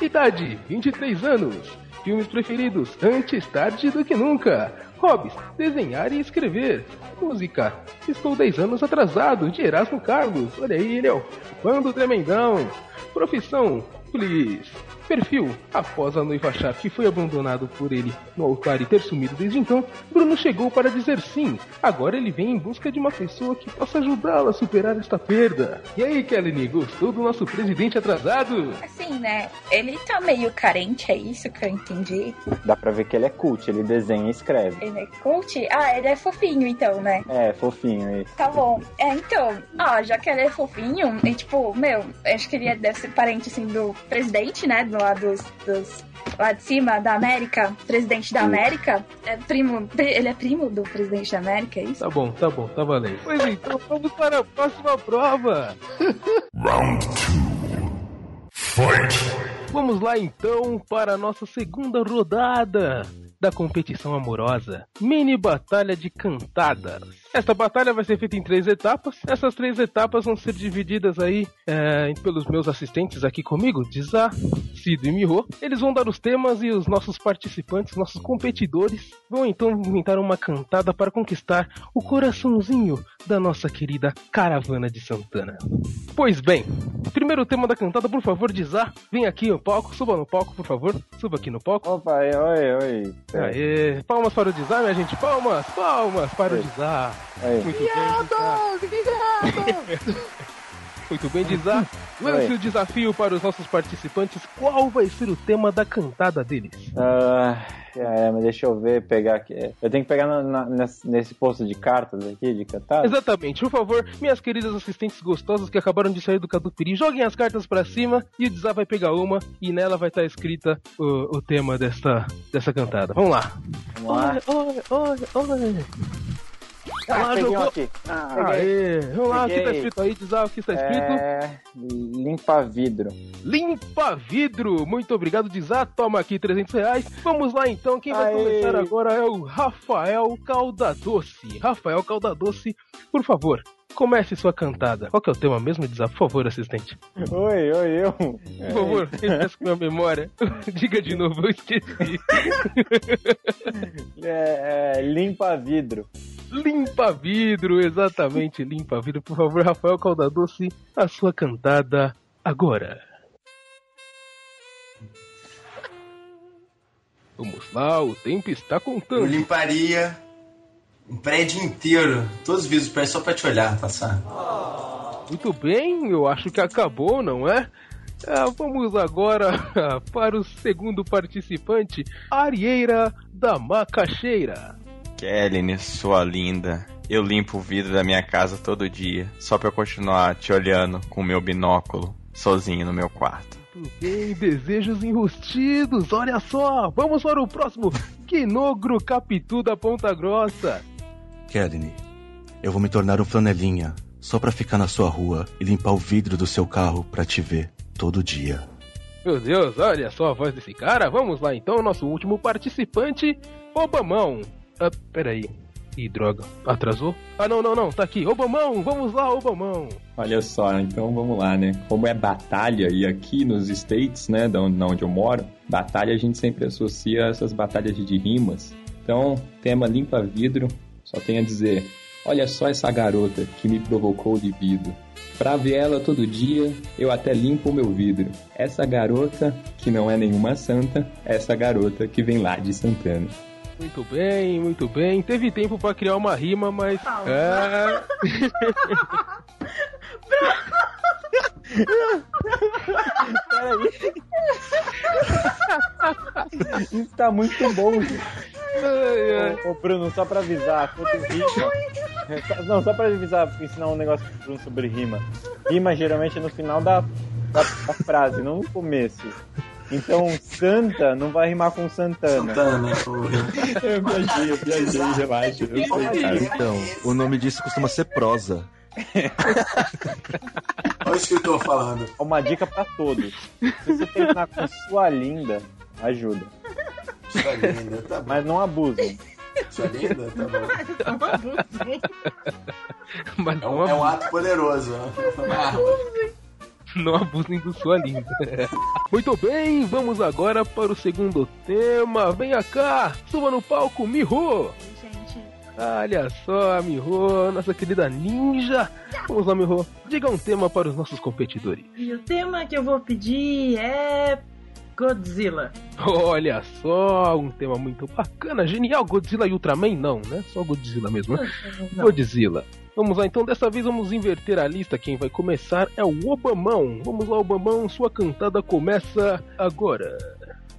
Idade, 23 anos. Filmes preferidos, antes tarde do que nunca. Hobbies, desenhar e escrever. Música, estou 10 anos atrasado, de Erasmo Carlos. Olha aí, ele é o Bando Tremendão. Profissão, please. Perfil: Após a noiva achar que foi abandonado por ele no altar e ter sumido desde então, Bruno chegou para dizer sim. Agora ele vem em busca de uma pessoa que possa ajudá-la a superar esta perda. E aí, Kelly, gostou do nosso presidente atrasado? Assim, né? Ele tá meio carente, é isso que eu entendi. Dá pra ver que ele é cult, ele desenha e escreve. Ele é cult? Ah, ele é fofinho então, né? É, fofinho isso. Tá bom. É, então, ah, já que ele é fofinho, e tipo, meu, acho que ele deve ser parente assim do presidente, né? Do lá dos, dos lá de cima da América, presidente da América, é primo, ele é primo do presidente da América, é isso? Tá bom, tá bom, tá valendo. Pois então, vamos para a próxima prova. Round 2. Fight! Vamos lá então para a nossa segunda rodada da competição amorosa. Mini Batalha de Cantadas. Esta batalha vai ser feita em três etapas. Essas três etapas vão ser divididas aí é, pelos meus assistentes aqui comigo, Dizá, Cido e Miho. Eles vão dar os temas e os nossos participantes, nossos competidores, vão então inventar uma cantada para conquistar o coraçãozinho da nossa querida caravana de Santana. Pois bem, primeiro tema da cantada, por favor, Dizá, vem aqui no palco, suba no palco, por favor, suba aqui no palco. Opa, oi, oi. Aê, palmas para o Dizá, minha gente, palmas, palmas para o. Aí. Muito bem, Muito bem, Dizá. Lance o desafio para os nossos participantes. Qual vai ser o tema da cantada deles? Ah, é, mas deixa eu ver, pegar aqui. Eu tenho que pegar na- na- nesse, nesse posto de cartas aqui, de cantada? Exatamente, por favor, minhas queridas assistentes gostosas que acabaram de sair do Catupiry, joguem as cartas pra cima e o Dizá vai pegar uma e nela vai estar escrita o, o tema desta, dessa cantada. Vamos lá. Vamos lá. Olha, olha, olha. Ah, lá, peguei um aqui. Ah, Aê, vamos lá, o que tá escrito aí, Dizá? O que está escrito? É... Limpa vidro. Limpa vidro. Muito obrigado, Dizá. Toma aqui 300 reais. Vamos lá então. Quem vai Aê. começar agora é o Rafael Caldadoce. Rafael Caldadoce, por favor, comece sua cantada. Qual que é o tema mesmo, Dizá? Por favor, assistente. Oi, oi, eu. Por favor, refresca minha memória. Diga de novo, eu esqueci. É, é, limpa vidro. Limpa vidro, exatamente, limpa vidro. Por favor, Rafael Caldadoce, a sua cantada agora. Vamos lá, o tempo está Eu contando. limparia um prédio inteiro, todos os vidros só pra te olhar passar. Muito bem, eu acho que acabou, não é? Ah, vamos agora para o segundo participante, Arieira da Macaxeira. Kelly, sua linda. Eu limpo o vidro da minha casa todo dia, só pra eu continuar te olhando com o meu binóculo, sozinho no meu quarto. Muito bem, desejos enrustidos, olha só! Vamos para o próximo, Quinogro Capitu da Ponta Grossa. Kelly, eu vou me tornar um flanelinha só pra ficar na sua rua e limpar o vidro do seu carro pra te ver todo dia. Meu Deus, olha só a voz desse cara. Vamos lá então, nosso último participante, Obamão. Ah, peraí. Ih, droga. Atrasou? Ah, não, não, não. Tá aqui. Obamão, vamos lá, Obamão. Olha só, então vamos lá, né? Como é batalha, e aqui nos States, né, da onde, eu moro, batalha a gente sempre associa essas batalhas de rimas. Então, tema limpa vidro, só tem a dizer: Olha só essa garota que me provocou vidro. Pra ver ela todo dia, eu até limpo o meu vidro. Essa garota, que não é nenhuma santa, essa garota que vem lá de Santana. Muito bem, muito bem. Teve tempo pra criar uma rima, mas. É... Peraí. Isso tá muito bom. Ô, ô, Bruno, só pra avisar, rima. É, Não, só pra avisar, ensinar um negócio pro Bruno sobre rima. Rima geralmente é no final da, da, da frase, não no começo. Então, Santa não vai rimar com Santana. Santana, Eu viajei, eu viajei, relaxa. Eu sei, cara. Então, o nome disso costuma ser prosa. Olha o escritor falando. Uma dica pra todos. Se você terminar com sua linda, ajuda. Sua linda, tá bom. Mas não abusem. Sua linda, tá bom. Mas É um, é um ato poderoso. É uma arma. Não abusem do sua linda. Muito bem, vamos agora para o segundo tema. Venha cá, suba no palco, Miho. Gente, Olha só, Miho, nossa querida ninja. Vamos lá, Miho. Diga um tema para os nossos competidores. E o tema que eu vou pedir é Godzilla. Olha só, um tema muito bacana, genial. Godzilla e Ultraman não, né? Só Godzilla mesmo, né? Não. Godzilla. Vamos lá, então dessa vez vamos inverter a lista. Quem vai começar é o Obamão. Vamos lá, Obamão, sua cantada começa agora.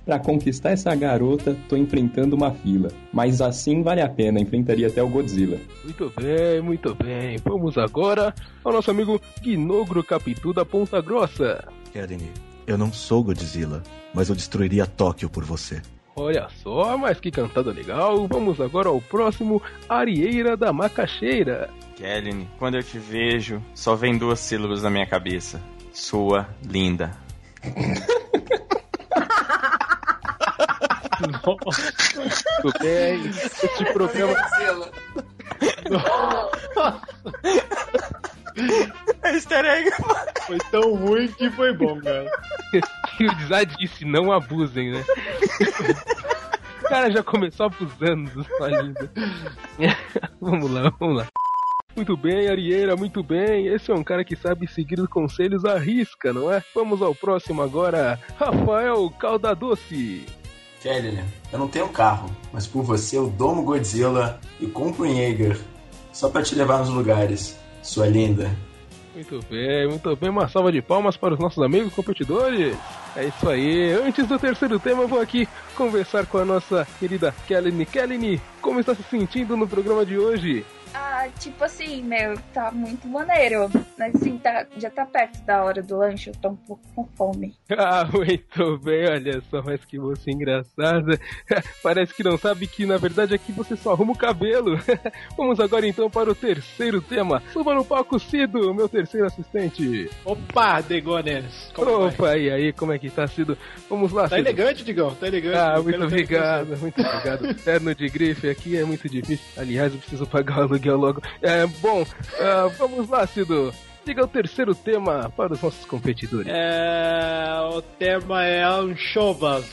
Pra conquistar essa garota, tô enfrentando uma fila. Mas assim vale a pena, enfrentaria até o Godzilla. Muito bem, muito bem. Vamos agora ao nosso amigo Gnogro Capitu da Ponta Grossa. Kelly, eu não sou Godzilla, mas eu destruiria Tóquio por você. Olha só, mas que cantada legal. Vamos agora ao próximo, Arieira da Macaxeira. Kelly, quando eu te vejo, só vem duas sílabas na minha cabeça. Sua linda. Tudo bem, este programa. Easter egg. Foi tão ruim que foi bom, cara. E o Dizá disse: não abusem, né? O cara já começou abusando do sua linda. vamos lá, vamos lá. Muito bem, Arieira, muito bem. Esse é um cara que sabe seguir os conselhos à risca, não é? Vamos ao próximo agora, Rafael Caldadoce. Kelly, eu não tenho carro, mas por você eu domo Godzilla e compro um Jaeger. Só pra te levar nos lugares. Sua linda. Muito bem, muito bem. Uma salva de palmas para os nossos amigos competidores. É isso aí. Antes do terceiro tema, eu vou aqui conversar com a nossa querida Kelly. Kelly, como está se sentindo no programa de hoje? Ah, tipo assim, meu, tá muito maneiro. Mas assim, tá, já tá perto da hora do lanche, eu tô um pouco com fome. Ah, muito bem, olha só, mas que moça engraçada. Parece que não sabe que na verdade aqui você só arruma o cabelo. Vamos agora então para o terceiro tema. Suba no palco, Cido, meu terceiro assistente. Opa, Degones. Como vai? Opa, e aí, como é que tá, Cido? Vamos lá, Tá Cido. elegante, Digão, tá elegante. Ah, muito obrigado, muito obrigado. Terno de grife aqui é muito difícil. Aliás, eu preciso pagar o aluguel logo. É, bom, ah, vamos lá, Cido. Diga o terceiro tema para os nossos competidores. É, o tema é anchovas.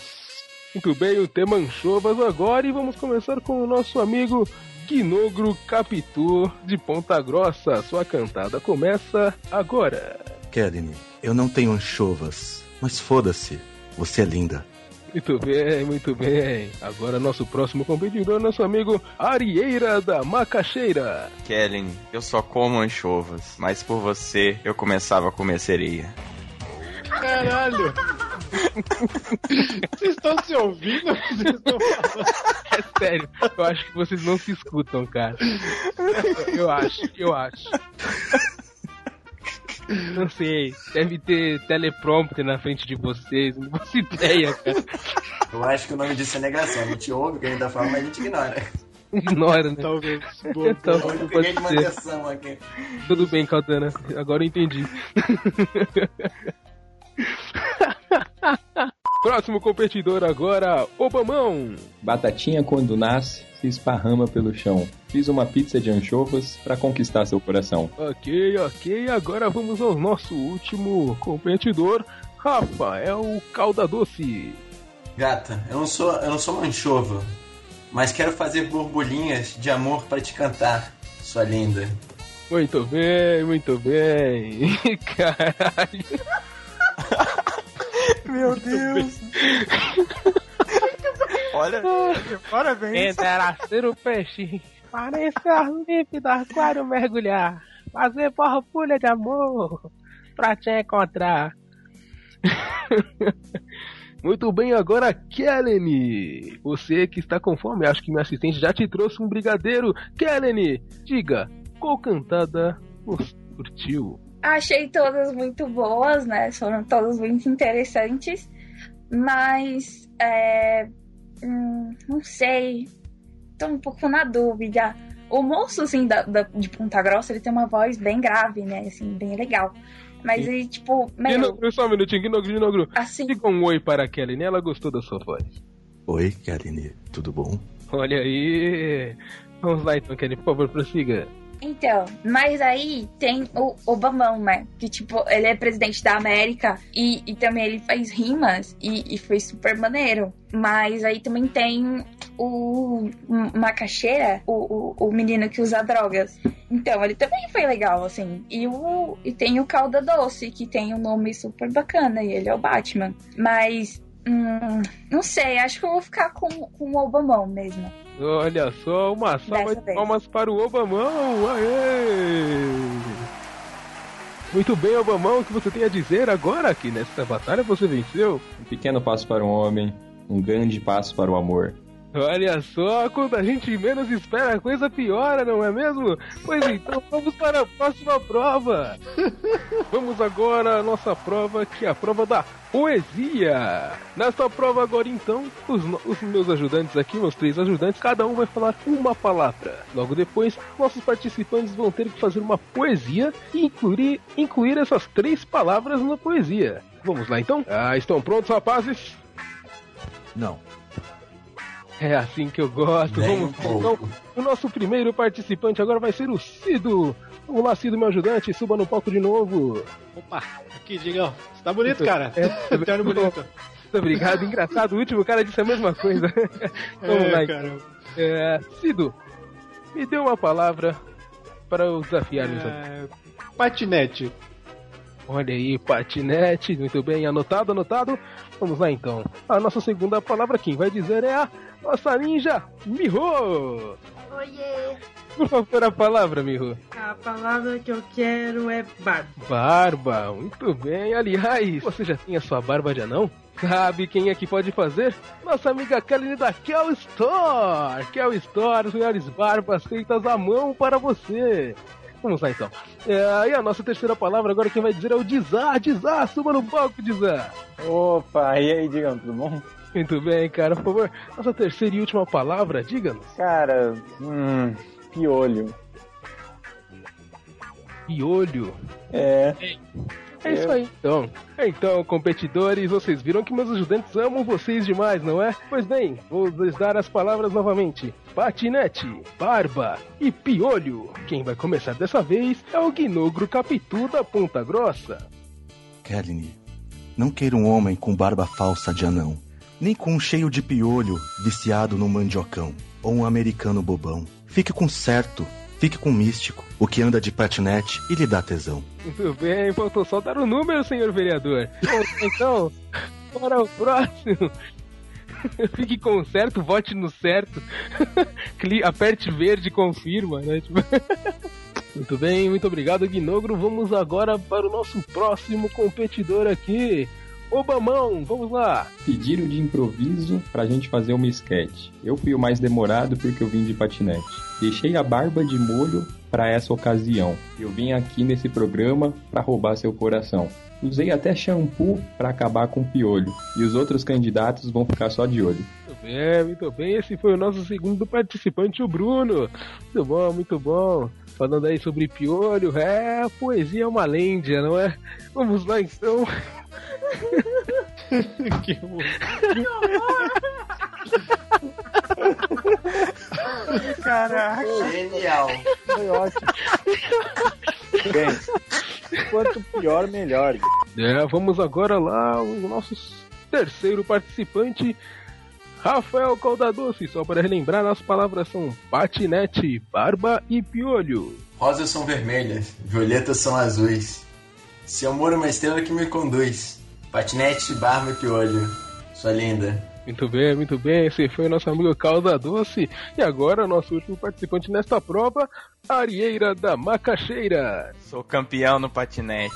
Muito bem, o tema anchovas agora e vamos começar com o nosso amigo Quinogro Capitu de Ponta Grossa. Sua cantada começa agora. Kelly, eu não tenho anchovas, mas foda-se, você é linda. Muito bem, muito bem. Agora nosso próximo competidor, nosso amigo Arieira da Macaxeira. Kelly, eu só como anchovas, mas por você eu começava a comer sereia. Caralho! Vocês estão se ouvindo? Vocês estão falando? É sério, eu acho que vocês não se escutam, cara. Eu acho, eu acho. Não sei, deve ter teleprompter na frente de vocês, não faço ideia, cara. Eu acho que o nome disso é negação. A gente ouve o que a gente tá falando, mas a gente ignora. Ignora, né? Talvez. Boa, Talvez, Eu pode peguei de uma ser. aqui. Tudo bem, Caldana. Agora eu entendi. Próximo competidor agora, Obamão. Batatinha quando nasce se esparrama pelo chão. Fiz uma pizza de anchovas pra conquistar seu coração. Ok, ok. Agora vamos ao nosso último competidor, Rafael Calda Doce. Gata, eu não sou, eu não sou manchova, mas quero fazer borbulhinhas de amor para te cantar, sua linda. Muito bem, muito bem. Caralho. Meu Deus. Olha, parabéns. Tentará ser o peixe, para esse ar límpido aquário mergulhar, fazer borbulha de amor, pra te encontrar. Muito bem, agora Kellen, você que está com fome, acho que meu assistente já te trouxe um brigadeiro. Kellen, diga, qual cantada você curtiu? Achei todas muito boas, né? Foram todas muito interessantes. Mas, é, hum, não sei. Tô um pouco na dúvida. O moço, assim, da, da- de Ponta Grossa, ele tem uma voz bem grave, né? Assim, bem legal. Mas ele, tipo, Ginogru, só um minutinho, Ginogru, Ginogru. Assim. Diga um oi para a Kellen, ela gostou da sua voz. Oi, Kellen, tudo bom? Olha aí. Vamos lá então, Kellen, por favor, prossiga. Então, mas aí tem o Obamão, né? Que, tipo, ele é presidente da América e, e também ele faz rimas e, e foi super maneiro. Mas aí também tem o Macaxeira, o, o, o menino que usa drogas. Então, ele também foi legal, assim. E, o, e tem o Calda Doce, que tem um nome super bacana e ele é o Batman. Mas, hum, não sei, acho que eu vou ficar com, com o Obamão mesmo. Olha só, uma salva de palmas para o Obamão! Aê! Muito bem, Obamão, o que você tem a dizer agora que nessa batalha você venceu? Um pequeno passo para o homem, um grande passo para o amor. Olha só, quando a gente menos espera, a coisa piora, não é mesmo? Pois então, vamos para a próxima prova. Vamos agora à nossa prova, que é a prova da poesia. Nesta prova agora, então, os, os meus ajudantes aqui, meus três ajudantes, cada um vai falar uma palavra. Logo depois, nossos participantes vão ter que fazer uma poesia e incluir, incluir essas três palavras na poesia. Vamos lá, então? Ah, estão prontos, rapazes? Não. É assim que eu gosto. Nem Vamos um então, o nosso primeiro participante agora vai ser o Cido. Vamos lá, Cido, meu ajudante, suba no palco de novo. Opa, aqui, Digão. Você tá bonito, cara. É, Terno bonito. Muito obrigado, engraçado. O último cara disse a mesma coisa. Vamos É, lá, caramba. É, Cido, me dê uma palavra para eu desafiar. É, patinete. Olha aí, patinete, muito bem, anotado, anotado. Vamos lá então. A nossa segunda palavra, quem vai dizer é a nossa ninja Miho. Oiê! Por favor, a palavra, Miho. A palavra que eu quero é barba. Barba, muito bem. Aliás, você já tem a sua barba de anão? Sabe quem é que pode fazer? Nossa amiga Kelly da Kel Store! Kel Store, as melhores barbas feitas à mão para você. Vamos lá então. É, e a nossa terceira palavra agora quem vai dizer é o Dizar. Dizar, suba no palco, Dizar. Opa, e aí, Digão, tudo bom? Muito bem, cara. Por favor, nossa terceira e última palavra, diga-nos. Cara, hum, piolho. Piolho. É. É isso aí, então. Então, competidores, vocês viram que meus ajudantes amam vocês demais, não é? Pois bem, vou lhes dar as palavras novamente: patinete, barba e piolho. Quem vai começar dessa vez é o Gnogro Capitu da Ponta Grossa. Kellen, não queira um homem com barba falsa de anão, nem com um cheio de piolho viciado no mandiocão, ou um americano bobão. Fique com certo, fique com místico, o que anda de patinete e lhe dá tesão. Muito bem, faltou só dar o número, senhor vereador. Então, para o próximo. Fique com certo, vote no certo. Aperte verde, confirma, né? Tipo- Muito bem, muito obrigado, Gnogro. Vamos agora para o nosso próximo competidor aqui. Obamão, vamos lá. Pediram de improviso pra gente fazer uma sketch. Eu fui o mais demorado porque eu vim de patinete. Deixei a barba de molho para essa ocasião. Eu vim aqui nesse programa para roubar seu coração. Usei até shampoo para acabar com o piolho. E os outros candidatos vão ficar só de olho. Muito bem, muito bem. Esse foi o nosso segundo participante, o Bruno. Muito bom, muito bom. Falando aí sobre piolho, é, a poesia é uma lenda, não é? Vamos lá então. que Caraca. Genial. Foi ótimo. Bem, quanto pior, melhor. É, vamos agora lá, o nosso terceiro participante, Rafael Caldadoce. Só para relembrar, as palavras são patinete, barba e piolho. Rosas são vermelhas, violetas são azuis. Se amor é uma estrela que me conduz. Patinete, barba e piolho. Sua linda. Muito bem, muito bem. Esse foi o nosso amigo Calda Doce. E agora, nosso último participante nesta prova, Arieira da Macaxeira. Sou campeão no patinete.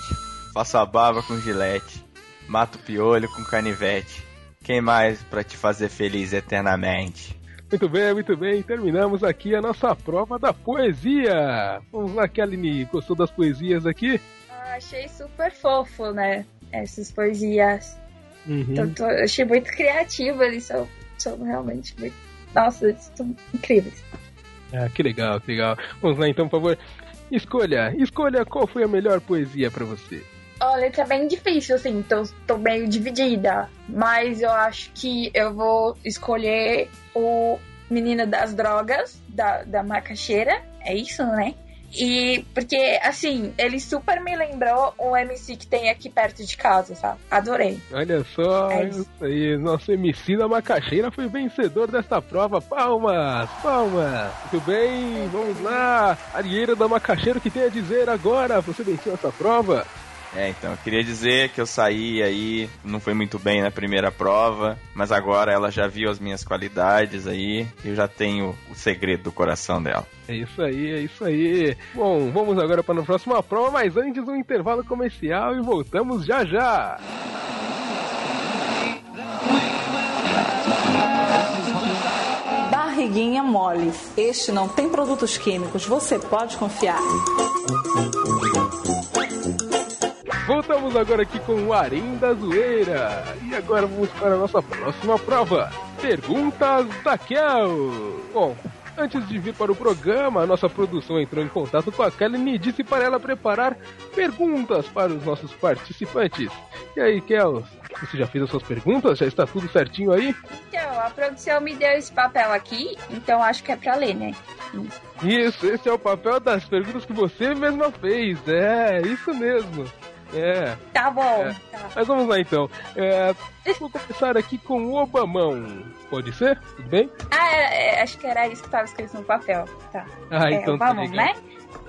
Faço a barba com gilete. Mato piolho com canivete. Quem mais pra te fazer feliz eternamente? Muito bem, muito bem. Terminamos aqui a nossa prova da poesia. Vamos lá, Kelly. Gostou das poesias aqui? Ah, achei super fofo, né? Essas poesias. Uhum. Tô- tô- achei muito criativo, eles são, são realmente muito. Nossa, eles são incríveis. Ah, que legal, que legal. Vamos lá então, por favor. Escolha, escolha qual foi a melhor poesia pra você. Olha, tá bem difícil, assim, tô, tô meio dividida. Mas eu acho que eu vou escolher o Menino das Drogas, da, da Macaxeira. É isso, né? E porque, assim, ele super me lembrou um MC que tem aqui perto de casa, sabe? Adorei. Olha só, É isso aí. Nosso MC da Macaxeira foi vencedor desta prova. Palmas, palmas. Muito bem, vamos lá. Arieira da Macaxeira, o que tem a dizer agora? Você venceu essa prova? É, então, eu queria dizer que eu saí aí, não foi muito bem na primeira prova, mas agora ela já viu as minhas qualidades aí, eu já tenho o segredo do coração dela. É isso aí, é isso aí. Bom, vamos agora para a próxima prova, mas antes um intervalo comercial e voltamos já já. Barriguinha mole. Este não tem produtos químicos, você pode confiar. Voltamos agora aqui com o Arém da Zoeira. E agora vamos para a nossa próxima prova. Perguntas da Kel. Bom, antes de vir para o programa, a nossa produção entrou em contato com a Kelly e disse para ela preparar perguntas para os nossos participantes. E aí, Kel, você já fez as suas perguntas? Já está tudo certinho aí? Então, a produção me deu esse papel aqui, então acho que é pra ler, né? Isso, esse é o papel das perguntas que você mesma fez. É, isso mesmo. É. Tá bom. É. Mas vamos lá então. É, vou começar aqui com o Obamão. Pode ser? Tudo bem? Ah, é, é, acho que era isso que tava escrito no papel. Tá. Ah, É, então tá vamos, legal. né?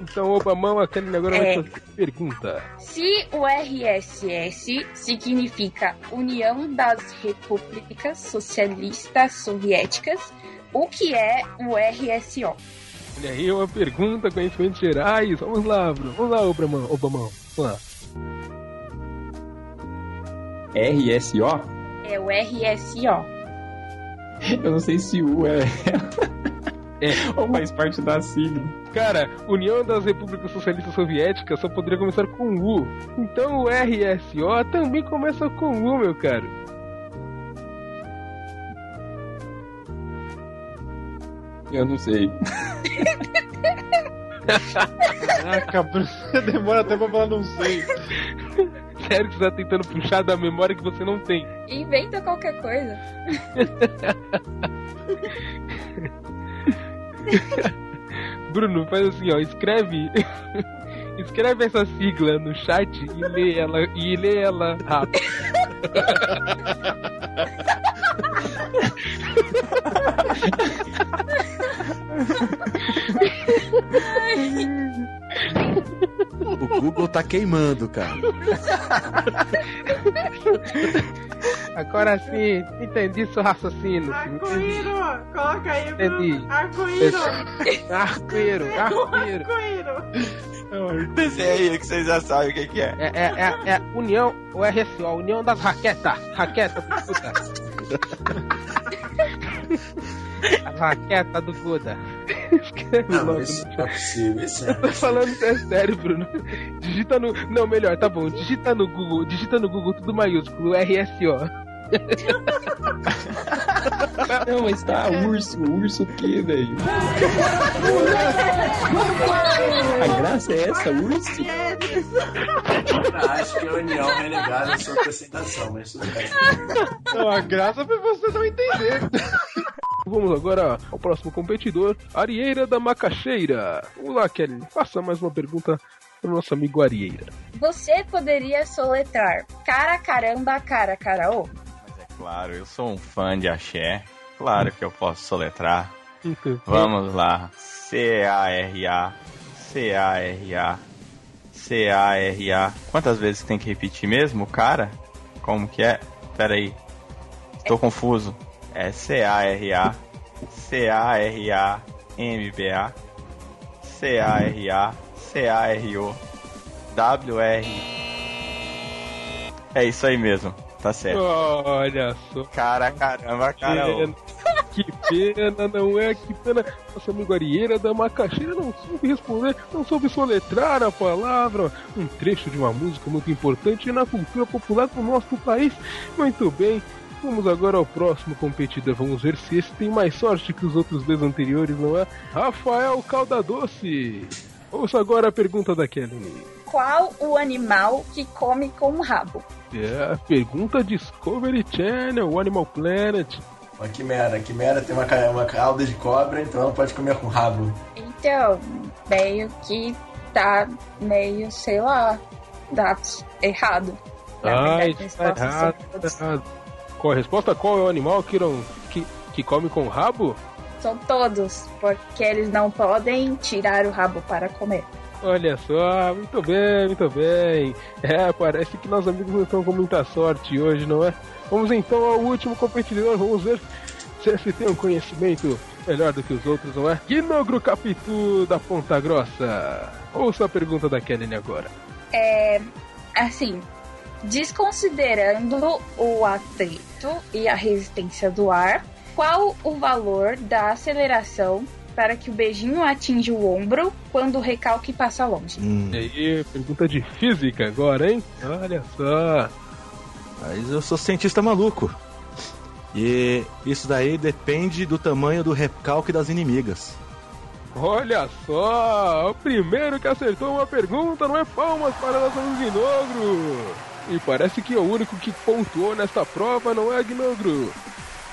Então, Obamão, aquele agora É. vai fazer pergunta. Se o RSS significa União das Repúblicas Socialistas Soviéticas, o que é o RSO? Olha aí, uma pergunta, conhecimentos gerais. Vamos lá, Bruno. Vamos lá, Obamão. Obamão. Vamos lá. RSO? É o RSO. Eu não sei se U é. Ou faz parte da sigla. Cara, União das Repúblicas Socialistas Soviéticas só poderia começar com U. Então o RSO também começa com U, meu caro. Eu não sei. Caraca, Bruno, demora até pra falar não sei. Sério que você tá tentando puxar da memória que você não tem. Inventa qualquer coisa. Bruno, faz assim, ó, escreve. escreve essa sigla no chat e lê ela e lê ela rápido. O Google tá queimando, cara. Agora sim, entendi seu raciocínio. Arco-íro! Coloca aí, Entendi. Bruno. Arco-íro! Arco-íro, arco-íro. Arco-íro! Desenha aí que vocês já sabem o que, que é. É, é, é, é União, o RSO, União das Raquetas. Raqueta do Guda. As raquetas do. Escreve Não, logo. isso não é possível. Isso é Eu tô falando isso é sério, Bruno. Digita no. Não, melhor, tá bom. Digita no Google. Digita no Google tudo maiúsculo, RSO. Não, mas tá urso, urso o quê, velho? A graça é essa, urso? Acho que a União é negada a sua apresentação, mas tudo bem. Não, a graça foi você não entender. Vamos agora ao próximo competidor, Arieira da Macaxeira. Vamos lá, Kelly. Faça mais uma pergunta para o nosso amigo Arieira. Você poderia soletrar cara caramba cara caraô? Claro, eu sou um fã de axé. Claro que eu posso soletrar. Vamos lá. C-A-R-A. C-A-R-A. C-A-R-A. Quantas vezes tem que repetir mesmo, cara? Como que é? Pera aí. Estou confuso. É C-A-R-A. C-A-R-A. M-B-A. C-A-R-A. C-A-R-O. W-R. É isso aí mesmo. Tá certo. Olha só. Cara, caramba, cara. Que pena, não é? Que pena. Nosso amigo Arieira da Macaxeira não soube responder, não soube soletrar a palavra. Um trecho de uma música muito importante na cultura popular do nosso país. Muito bem. Vamos agora ao próximo competidor. Vamos ver se esse tem mais sorte que os outros dois anteriores, não é? Rafael Calda Doce. Ouça agora a pergunta da Kelly. Qual o animal que come com o rabo? É a pergunta Discovery Channel, o Animal Planet. Uma quimera. A quimera tem uma, uma cauda de cobra, então ela pode comer com rabo. Então, meio que tá meio, sei lá, dá errado. Na Ai, verdade, tá a resposta errado, tá errado. Qual a resposta? Qual é o animal que, não, que, que come com rabo? São todos, porque eles não podem tirar o rabo para comer. Olha só, muito bem, muito bem. É, parece que nossos amigos não estão com muita sorte hoje, não é? Vamos então ao último competidor, vamos ver se esse tem um conhecimento melhor do que os outros, não é? Guinogro Capitu da Ponta Grossa. Ouça a pergunta da Kelly agora. É, assim, desconsiderando o atrito e a resistência do ar, qual o valor da aceleração para que o beijinho atinja o ombro quando o recalque passa longe? E aí, pergunta de física agora, hein? Olha só. Mas eu sou cientista maluco. E isso daí depende do tamanho do recalque das inimigas. Olha só, o primeiro que acertou uma pergunta não é palmas para nosso amigo. E parece que o único que pontuou nesta prova não é Gnogro.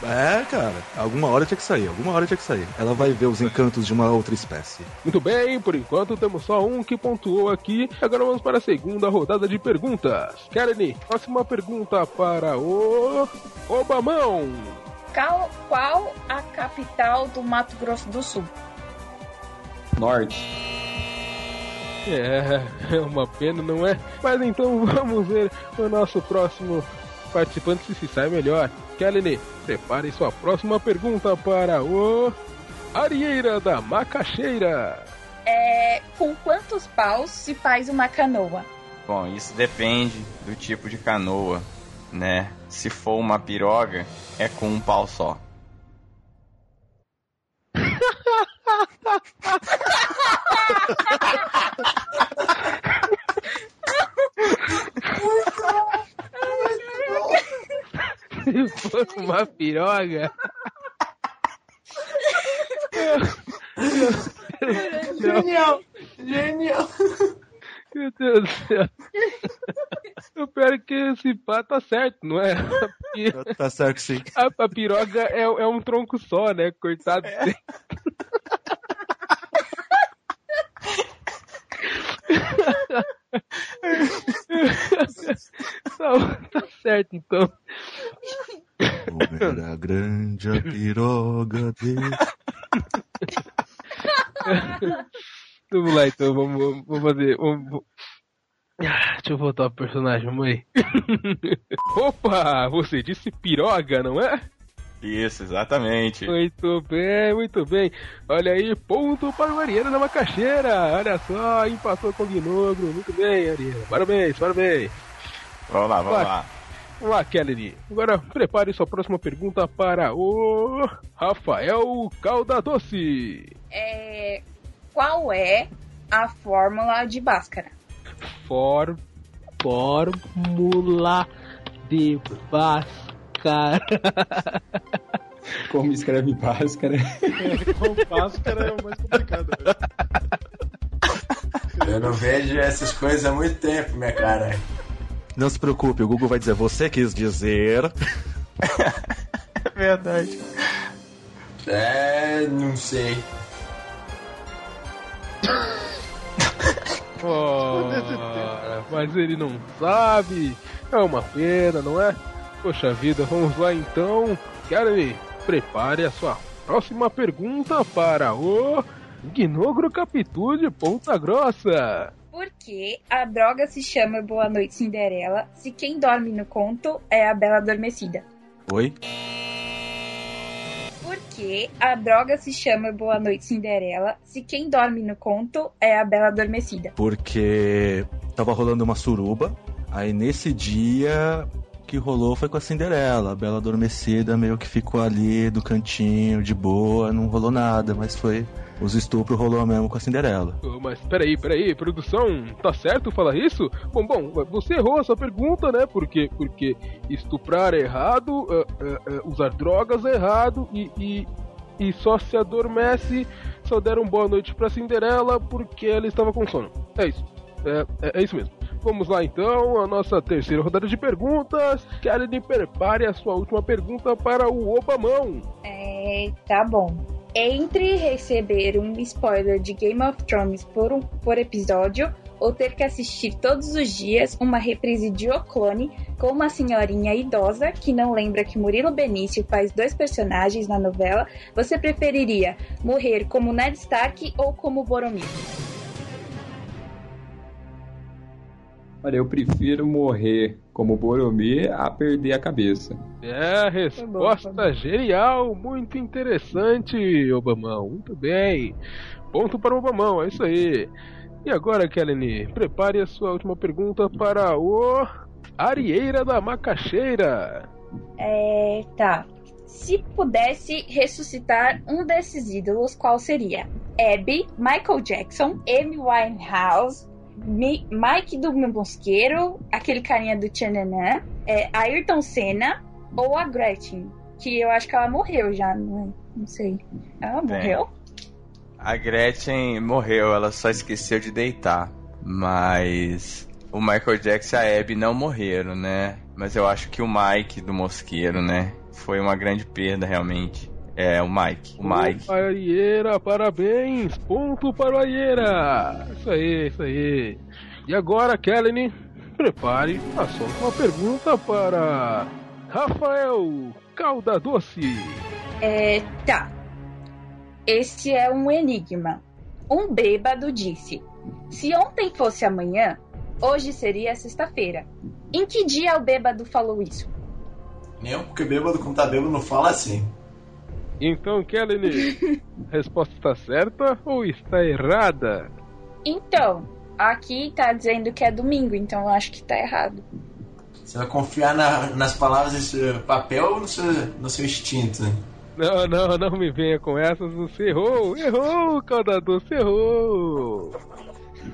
É, cara, alguma hora tinha que sair, alguma hora tinha que sair. Ela vai ver os encantos de uma outra espécie. Muito bem, por enquanto temos só um que pontuou aqui. Agora vamos para a segunda rodada de perguntas. Karen, próxima pergunta para o Obamão. Qual, qual a capital do Mato Grosso do Sul? Norte. É, é uma pena, não é? Mas então vamos ver o nosso próximo participante se se sai melhor. Kelly, prepare sua próxima pergunta para o Arieira da Macaxeira. É, com quantos paus se faz uma canoa? Bom, isso depende do tipo de canoa, né? Se for uma piroga, é com um pau só. For uma piroga. Genial! Genial! Meu Deus do céu. O pior é que esse pá tá certo, não é? Porque Tá certo, sim. a, a piroga é, é um tronco só, né? Cortado. tá, tá certo, então. Como era grande a piroga dele. Vamos lá, então, vamos, vamos- fazer. Vamos, Ah, Deixa eu voltar pro personagem, mãe. Opa, você disse piroga, não é? Isso, exatamente. Muito bem, muito bem. Olha aí, ponto para o Ariana da Macaxeira. Olha só, empatou com o Guinogro. Muito bem, Ariana. Parabéns, parabéns. Vamos lá, vamos Vai. lá. Vamos lá, Kelly. Agora prepare sua próxima pergunta para o Rafael Calda Doce. É, qual é a fórmula de Bhaskara? For, fórmula de Bhaskara. Como escreve Bhaskara? Com Bhaskara é o mais complicado. Eu não vejo essas coisas há muito tempo, minha cara. Não se preocupe, o Google vai dizer, você quis dizer. É verdade. É, não sei. Ora, mas ele não sabe. É uma pena, não é? Poxa vida, vamos lá então. Kelly, prepare a sua próxima pergunta para o Gnogro Capitu de Ponta Grossa. Por que a droga se chama Boa Noite Cinderela se quem dorme no conto é a Bela Adormecida? Oi? Por que a droga se chama Boa Noite Cinderela se quem dorme no conto é a Bela Adormecida? Porque tava rolando uma suruba, aí nesse dia que rolou foi com a Cinderela, a Bela Adormecida meio que ficou ali do cantinho, de boa, não rolou nada, mas foi. Os estupros rolou mesmo com a Cinderela. Oh, Mas peraí, peraí, produção, tá certo falar isso? Bom, bom, você errou essa pergunta, né? Porque, porque estuprar é errado, é, é, é, usar drogas é errado e, e, e só se adormece, só deram boa noite pra Cinderela porque ela estava com sono. É isso. É, é, é isso mesmo. Vamos lá então, a nossa terceira rodada de perguntas. Karen, prepare a sua última pergunta para o Obamão. É, tá bom. Entre receber um spoiler de Game of Thrones por, um, por episódio ou ter que assistir todos os dias uma reprise de O Clone com uma senhorinha idosa que não lembra que Murilo Benício faz dois personagens na novela, você preferiria morrer como Ned Stark ou como Boromir? Olha, eu prefiro morrer como Boromir a perder a cabeça. É, resposta genial, muito interessante, Obamão. Muito bem. Ponto para o Obamão, é isso aí. E agora, Kelly, prepare a sua última pergunta para o Arieira da Macaxeira. É, tá. Se pudesse ressuscitar um desses ídolos, qual seria? Abby, Michael Jackson, Amy Winehouse, Mi- Mike do Mosqueiro, aquele carinha do Tchananã, é, Ayrton Senna ou a Gretchen? Que eu acho que ela morreu já, não, é? não sei. Ela morreu? A Gretchen morreu, ela só esqueceu de deitar. Mas o Michael Jackson e a Abby não morreram, né? Mas eu acho que o Mike do Mosqueiro, né? Foi uma grande perda, realmente. É, o Mike. O Mike. Arieira, parabéns! Ponto para o Arieira! Isso aí, isso aí. E agora, Kelly, prepare a sua última pergunta para Rafael Calda Doce. É, tá. Esse é um enigma. Um bêbado disse: Se ontem fosse amanhã, hoje seria sexta-feira. Em que dia o bêbado falou isso? Nem porque bêbado com tá bêbado não fala assim. Então, Kelly, a resposta está certa ou está errada? Então, aqui tá dizendo que é domingo, então eu acho que tá errado. Você vai confiar na- nas palavras desse papel ou no seu, no seu instinto? Não, não, não me venha com essas, você errou, errou, Calda Doce, errou.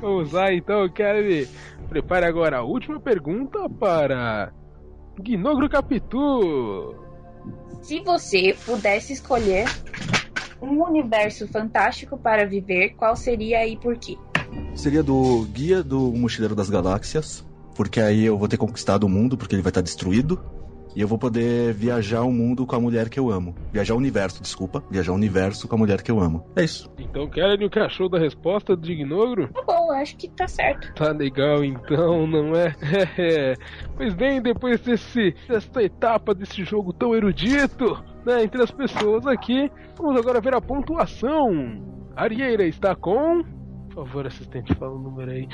Vamos lá então, Kelly. Prepare agora a última pergunta para Gnogro Capitu. Se você pudesse escolher um universo fantástico para viver, qual seria e por quê? Seria do Guia do Mochileiro das Galáxias, porque aí eu vou ter conquistado o mundo, porque ele vai estar destruído. E eu vou poder viajar o mundo com a mulher que eu amo. Viajar o universo, desculpa. Viajar o universo com a mulher que eu amo. É isso. Então, Kelly, o que achou da resposta de Gnogro? Tá bom, acho que tá certo. Tá legal então, não é? pois bem, depois desse, dessa etapa desse jogo tão erudito, né, entre as pessoas aqui, vamos agora ver a pontuação. Arieira está com. Por favor, assistente, fala o número aí.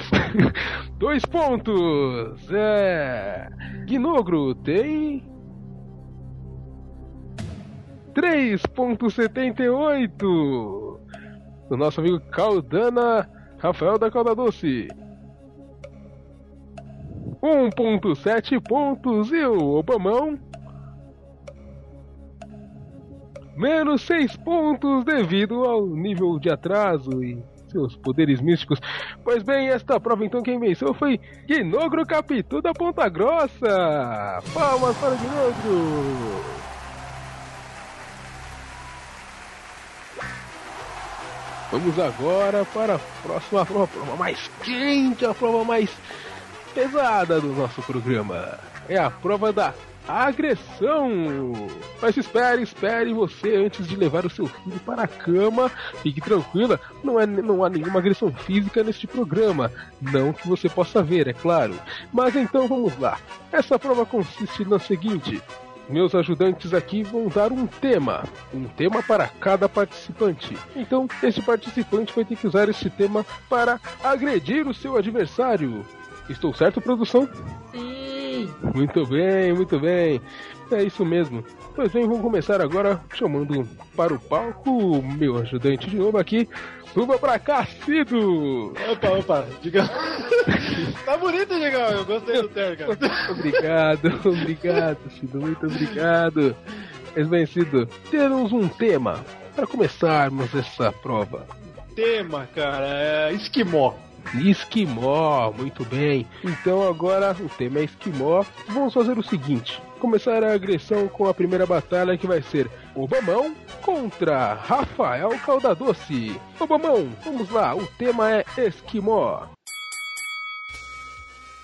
Dois pontos! É. Gnogro tem. 3.78 do nosso amigo Caldana Rafael da Calda Doce. 1.7 pontos e o Obamão. Menos 6 pontos devido ao nível de atraso e seus poderes místicos. Pois bem, esta prova então quem venceu foi Ginogro Capitu da Ponta Grossa. Palmas para o Ginogro. Vamos agora para a próxima prova, a prova mais quente, a prova mais pesada do nosso programa. É a prova da agressão. Mas espere, espere você antes de levar o seu filho para a cama. Fique tranquila, não, é, não há nenhuma agressão física neste programa. Não que você possa ver, é claro. Mas então vamos lá. Essa prova consiste no seguinte: meus ajudantes aqui vão dar um tema, um tema para cada participante. Então, esse participante vai ter que usar esse tema para agredir o seu adversário. Estou certo, produção? Sim. Muito bem, muito bem. É isso mesmo. Pois bem, vamos começar agora chamando para o palco o meu ajudante de novo aqui. Suba pra cá, Cido! Opa, opa, diga. tá bonito, Digão, eu gostei do terno, cara. Obrigado, obrigado, Cido, muito obrigado. Mas bem, Cido, temos um tema para começarmos essa prova. Tema, cara, é esquimó. Esquimó, muito bem. Então agora o tema é esquimó. Vamos fazer o seguinte: começar a agressão com a primeira batalha que vai ser Obamão contra Rafael Caldadoce. Obamão, vamos lá, o tema é esquimó.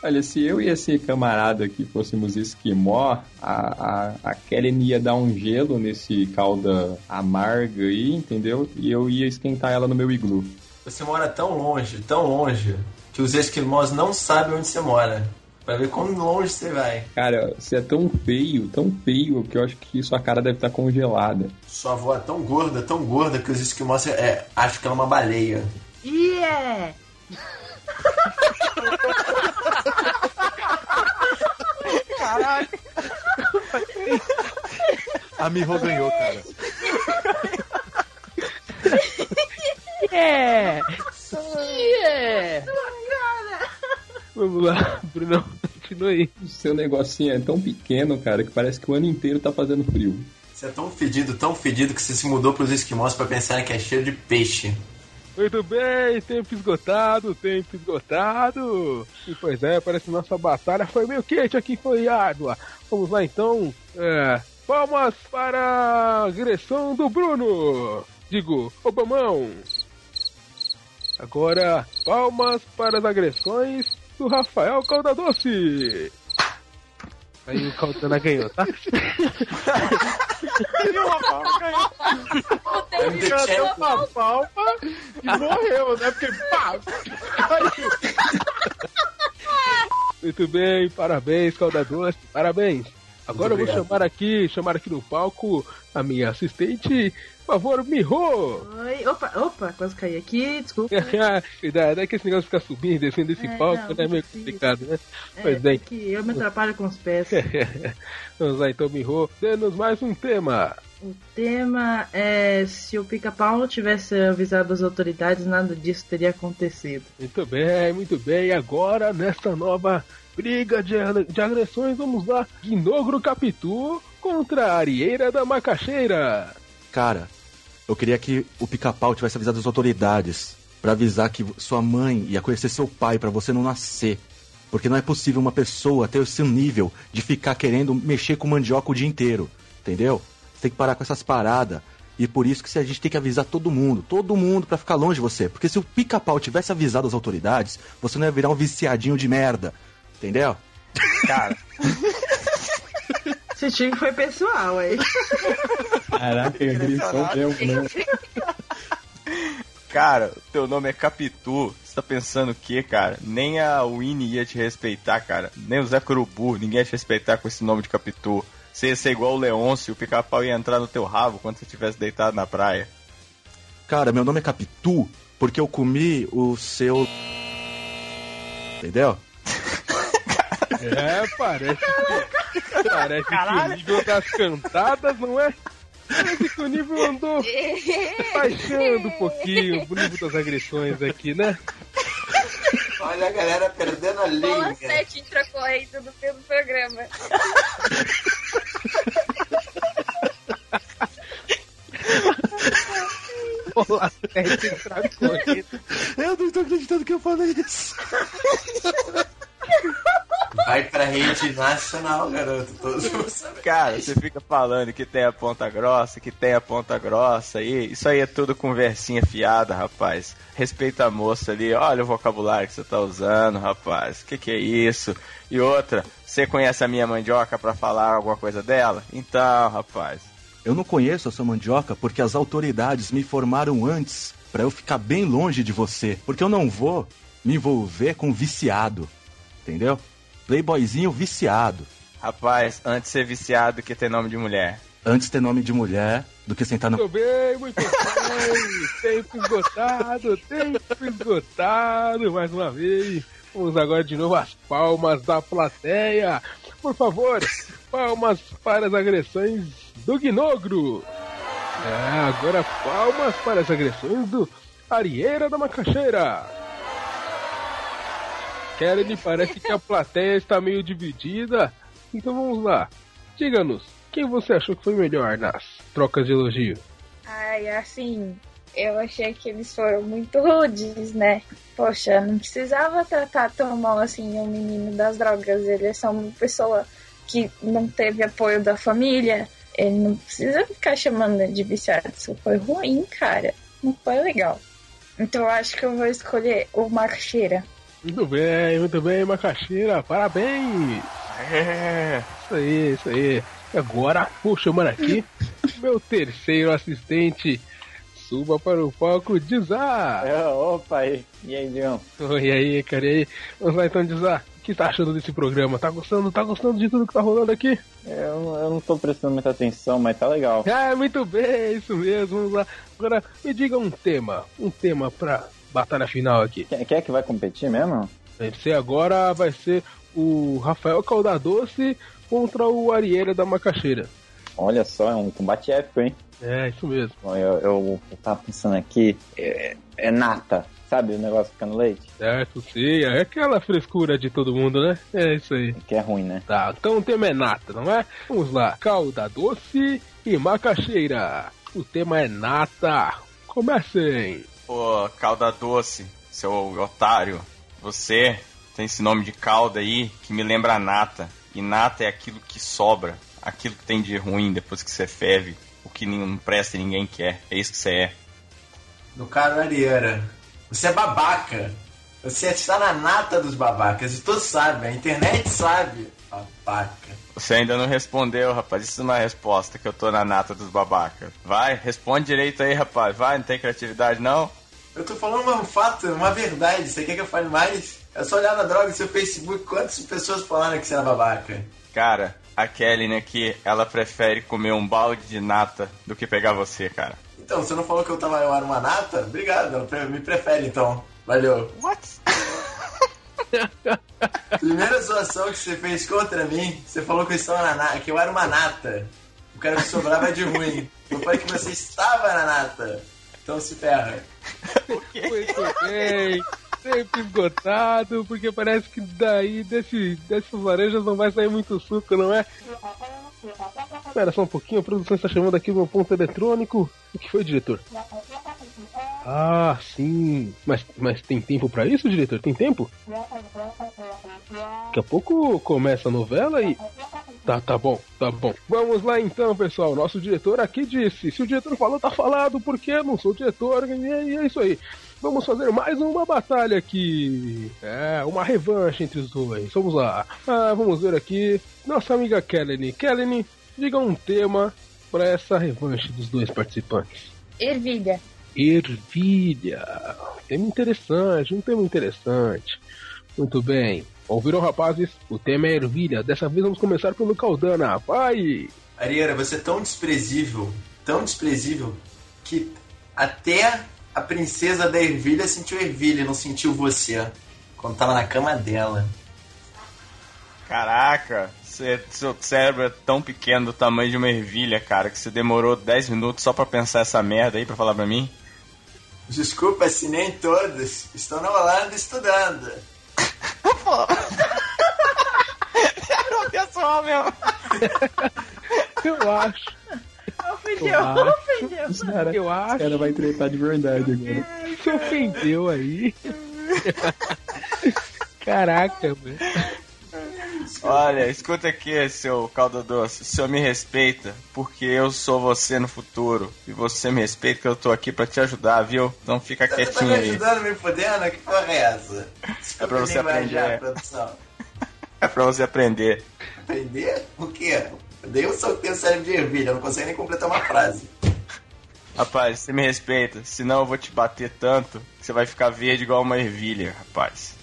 Olha, se eu e esse camarada aqui fôssemos esquimó, a, a, a Kellen ia dar um gelo nesse calda amarga aí, entendeu? E eu ia esquentar ela no meu iglu. Você mora tão longe, tão longe, que os esquimós não sabem onde você mora. Pra ver quão longe você vai. Cara, você é tão feio, tão feio, que eu acho que sua cara deve estar congelada. Sua avó é tão gorda, tão gorda, que os esquimós é, acham que ela é uma baleia. Yeah! Caralho. A Miho ganhou, cara. Yeah! Yeah! Vamos lá, Bruno, continua aí. O seu negocinho é tão pequeno, cara, que parece que o ano inteiro tá fazendo frio. Você é tão fedido, tão fedido, que você se mudou pros esquimós pra pensar que é cheio de peixe. Muito bem, tempo esgotado, tempo esgotado. E pois é, parece que nossa batalha foi meio quente aqui, foi árdua. Vamos lá então. É, palmas para a agressão do Bruno. Digo, Obamão. Agora, palmas para as agressões do Rafael Caldadoce. Aí o Caldana ganhou, tá? Ele já deu uma palma e morreu, né? Porque pá! Muito bem, parabéns, Caldadoce, parabéns. Agora eu vou chamar aqui, chamar aqui no palco a minha assistente, favor, Miho. Oi, opa, opa, quase caí aqui, desculpa. Cuidado, é que esse negócio de ficar subindo e descendo desse É, palco não, né, é meio complicado, né? É, Pois bem. que eu me atrapalho com os pés. Vamos lá então, Miho, dê-nos mais um tema. O tema é se o pica-pau tivesse avisado as autoridades, nada disso teria acontecido. Muito bem, muito bem. E agora, nesta nova briga de, de agressões, vamos lá. Guinogro Capitu contra a Arieira da Macaxeira. Cara, eu queria que o pica-pau tivesse avisado as autoridades pra avisar que sua mãe ia conhecer seu pai pra você não nascer. Porque não é possível uma pessoa ter o seu nível de ficar querendo mexer com mandioca o dia inteiro. Entendeu? Você tem que parar com essas paradas. E por isso que a gente tem que avisar todo mundo, todo mundo pra ficar longe de você. Porque se o pica-pau tivesse avisado as autoridades, você não ia virar um viciadinho de merda. Entendeu? Cara, Esse time foi pessoal aí. Caraca, agressão mesmo, né? cara, teu nome é Capitu. Você tá pensando o quê, cara? Nem a Winnie ia te respeitar, cara. Nem o Zé Curubu, ninguém ia te respeitar com esse nome de Capitu. Você ia ser igual o Leôncio, o pica-pau ia entrar no teu rabo quando você estivesse deitado na praia. Cara, meu nome é Capitu porque eu comi o seu. Entendeu? É, parece que, parece que o nível das cantadas não é Parece que o nível andou baixando um pouquinho o nível das agressões aqui, né? Olha a galera perdendo a Bola linha. 7 entra correndo do pelo programa. Sete entrar correndo. Eu não tô acreditando que eu falei isso. Vai pra rede nacional, garoto. Todos vão saber. Cara, você fica falando que tem a ponta grossa, que tem a ponta grossa aí. Isso aí é tudo conversinha fiada, rapaz. Respeita a moça ali. Olha o vocabulário que você tá usando, rapaz. Que que é isso? E outra, você conhece a minha mandioca pra falar alguma coisa dela? Então, rapaz. Eu não conheço a sua mandioca porque as autoridades me informaram antes pra eu ficar bem longe de você, porque eu não vou me envolver com viciado. Entendeu? Playboyzinho viciado. Rapaz, antes ser viciado que ter nome de mulher. Antes ter nome de mulher do que sentar no. Muito bem, muito bem. Tempo esgotado, tempo esgotado, mais uma vez. Vamos agora de novo às palmas da plateia. Por favor, palmas para as agressões do Guinogro. É, agora palmas para as agressões do Arieira da Macaxeira. Kellen, parece que a plateia está meio dividida. Então vamos lá. Diga-nos, quem você achou que foi melhor nas trocas de elogio? Ai, assim, eu achei que eles foram muito rudes, né? Poxa, não precisava tratar tão mal assim o menino das drogas. Ele é só uma pessoa que não teve apoio da família. Ele não precisa ficar chamando de viciado. Isso foi ruim, cara. Não foi legal. Então eu acho que eu vou escolher o Marcheira. Muito bem, muito bem, Macaxeira, parabéns! É. Isso aí, isso aí. E agora, vou chamar aqui meu terceiro assistente. Suba para o palco, Dizar! É, opa aí. E aí, Dion? Oi, aí, cara, e aí? Vamos lá então, Dizar. O que tá achando desse programa? Tá gostando? Tá gostando de tudo que tá rolando aqui? Eu, eu não tô prestando muita atenção, mas tá legal. Ah, muito bem, isso mesmo. Vamos lá. Agora, me diga um tema. Um tema pra batalha final aqui. Quem, é que vai competir mesmo? Vai ser agora, vai ser o Rafael Caldadoce contra o Ariela da Macaxeira. Olha só, é um combate épico, hein? É, isso mesmo. Bom, eu, eu, eu tava pensando aqui, é, é nata, sabe o negócio fica no leite? Certo, sim, é aquela frescura de todo mundo, né? É isso aí. Que é ruim, né? Tá, então o tema é nata, não é? Vamos lá, calda doce e macaxeira. O tema é nata. Comecem. Ô, calda doce, seu otário. Você tem esse nome de calda aí que me lembra nata. E nata é aquilo que sobra, aquilo que tem de ruim depois que você ferve, o que não presta e ninguém quer. É isso que você é. No caro Ariera, você é babaca. Você está na nata dos babacas. E todos sabem, a internet sabe. Babaca. Você ainda não respondeu, rapaz. Isso não é resposta que eu tô na nata dos babacas. Vai, responde direito aí, rapaz. Vai, não tem criatividade não? Eu tô falando um fato, uma verdade. Você quer que eu fale mais? É só olhar na droga no seu Facebook quantas pessoas falaram que você era babaca. Cara, a Kelly aqui, ela prefere comer um balde de nata do que pegar você, cara. Então, você não falou que eu, tava, eu era uma nata? Obrigado, ela me prefere então. Valeu. What? Primeira zoação que você fez contra mim, você falou que eu, estava na que eu era uma nata. O cara que sobrava de ruim. Eu falei que você estava na nata. Então se ferra. Muito bem. Tempo esgotado, porque parece que daí desse, dessas laranjas não vai sair muito suco, não é? Espera só um pouquinho, a produção está chamando aqui no ponto eletrônico. O que foi, diretor? Ah, sim. Mas, mas tem tempo pra isso, diretor? Tem tempo? Daqui a pouco começa a novela e. Tá, tá bom, tá bom. Vamos lá então, pessoal. Nosso diretor aqui disse: se o diretor falou, tá falado, porque eu não sou diretor, e é, e é isso aí. Vamos fazer mais uma batalha aqui. É, uma revanche entre os dois. Vamos lá. Ah, vamos ver aqui. Nossa amiga Kelly. Kelly, diga um tema para essa revanche dos dois participantes. Ervilha. Ervilha. Tema interessante, um tema interessante. Muito bem. Ouviram, rapazes? O tema é ervilha. Dessa vez vamos começar pelo Caldana. Vai! Ariera, você é tão desprezível, tão desprezível, que até a princesa da ervilha sentiu ervilha, não sentiu você. Quando tava na cama dela. Caraca, Você, seu cérebro é tão pequeno, do tamanho de uma ervilha, cara, que você demorou 10 minutos só pra pensar essa merda aí pra falar pra mim? Desculpa se nem todos estão na Holanda estudando. Era o pessoal mesmo. Eu acho. Ofendeu, ofendeu. Os cara, Eu acho. Os cara vai tretar de verdade agora. Se ofendeu aí. Caraca, velho. Olha, escuta aqui, seu caldo doce. O senhor me respeita, porque eu sou você no futuro. E você me respeita, que eu tô aqui pra te ajudar, viu? Então fica Você tá quietinho me aí. ajudando, me fodendo? Que porra é essa? É pra você Desculpa, aprender. produção. É pra você aprender. Aprender? O quê? Eu só tenho cérebro de ervilha, eu não consigo nem completar uma frase. Rapaz, você me respeita, senão eu vou te bater tanto que você vai ficar verde igual uma ervilha, rapaz.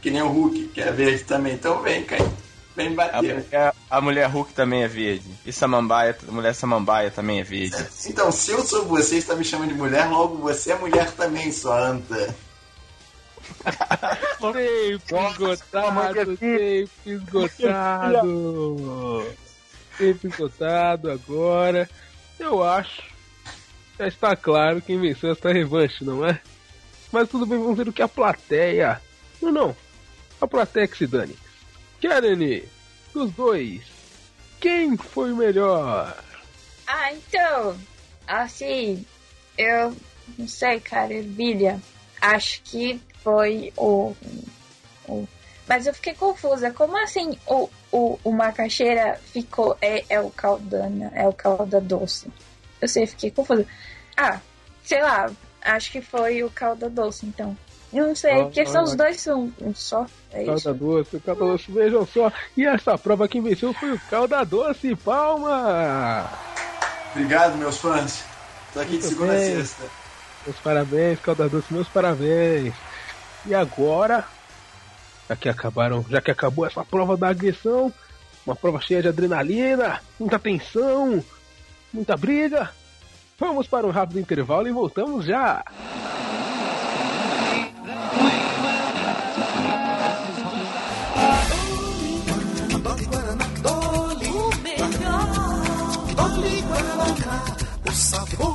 Que nem o Hulk, que é verde também. Então vem, cara. Vem me A bater. mulher, a mulher Hulk também é verde. E Samambaia, a mulher Samambaia também é verde. Então, se eu sou você e está me chamando de mulher, logo você é mulher também, sua anta. Sempre esgotado, sempre esgotado. Esgotado agora. Eu acho. Já está claro quem venceu esta revanche, não é? Mas tudo bem, vamos ver o que a plateia. Não, não. A plateia que se dane. Karen, dos dois, quem foi melhor? Ah, então, assim, eu não sei, cara, ervilha. Acho que foi o, o- Mas eu fiquei confusa. Como assim o, o, o macaxeira ficou. É, é o caldana, é o calda doce. Eu sei, fiquei confusa. Ah, sei lá, acho que foi o calda doce, então. Eu não sei, Ah, porque são ah. os dois são um só. É isso. Calda doce, calda doce, vejam só. E essa prova quem venceu foi o calda doce, palma! Obrigado, meus fãs. Tô aqui de Muito segunda a bem. sexta. Meus parabéns, calda doce, meus parabéns. E agora, já que acabaram, já que acabou essa prova da agressão, uma prova cheia de adrenalina, muita tensão, muita briga, vamos para um rápido intervalo e voltamos já.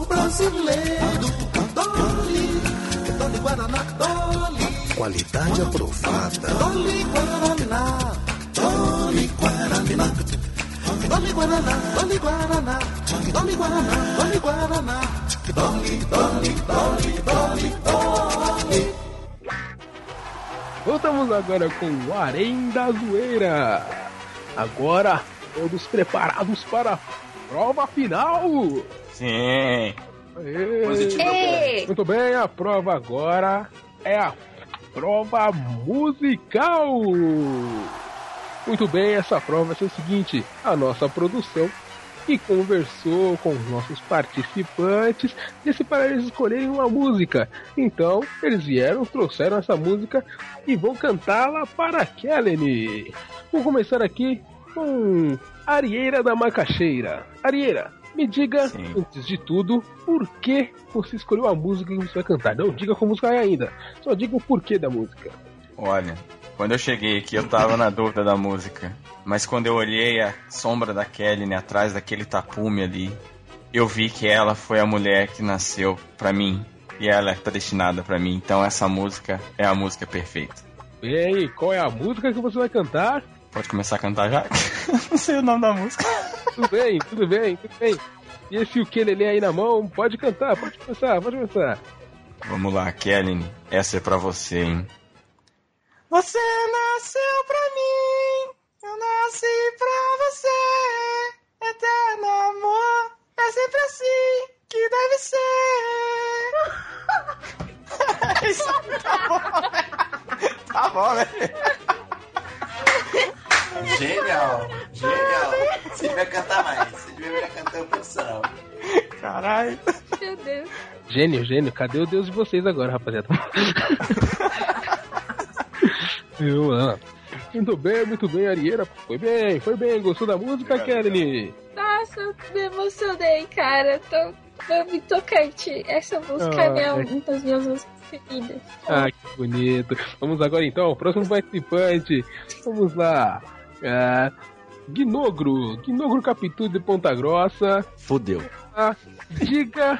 Brasileiro. Guaraná. Qualidade aprovada. Dolly Guaraná, Dolly Guaraná. Dolly Guaraná, Dolly Guaraná. Dolly Guaraná, Dolly Guaraná. Dolly, Dolly, Dolly, Dolly, Dolly. Voltamos agora com o Arém da Zoeira. Agora, todos preparados para a prova final. Sim. Aê. Muito bem, a prova agora é a prova musical. Muito bem, essa prova ser o seguinte: a nossa produção que conversou com os nossos participantes disse para eles escolherem uma música. Então, eles vieram, trouxeram essa música e vão cantá-la para Kellen. Vou começar aqui com Arieira da Macaxeira. Arieira, me diga, antes de tudo, por que você escolheu a música que você vai cantar. Não diga como música é ainda, só diga o porquê da música. Olha, quando eu cheguei aqui eu tava na dúvida da música. Mas quando eu olhei a sombra da Kelly atrás daquele tapume ali, eu vi que ela foi a mulher que nasceu pra mim. E ela é predestinada pra mim. Então essa música é a música perfeita. E qual é a música que você vai cantar? Pode começar a cantar já? Não sei o nome da música. Tudo bem, tudo bem, tudo bem. E esse ukulele aí na mão, pode cantar, pode começar, pode começar. Vamos lá, Kelly. Essa é pra você, hein? Você nasceu pra mim, eu nasci pra você. Eterno amor, é sempre assim que deve ser. Isso tá bom, velho. Tá bom, velho. Genial, genial. Você devia cantar mais. Você devia cantar o profissional. Caralho. Meu Deus. Gênio, gênio, cadê o Deus de vocês agora, rapaziada? Viu, ah. Muito bem, muito bem, Arieira. Foi bem, foi bem. Gostou da música, Kelly? Nossa, eu me emocionei, cara. Tô, tô me tocante. Essa música é minha- Ah, é. uma das minhas músicas preferidas. Ah, que bonito. Vamos agora então, próximo participante. Vamos lá. Ah, Gnogro, Gnogro Capitu de Ponta Grossa. Fudeu. Ah, diga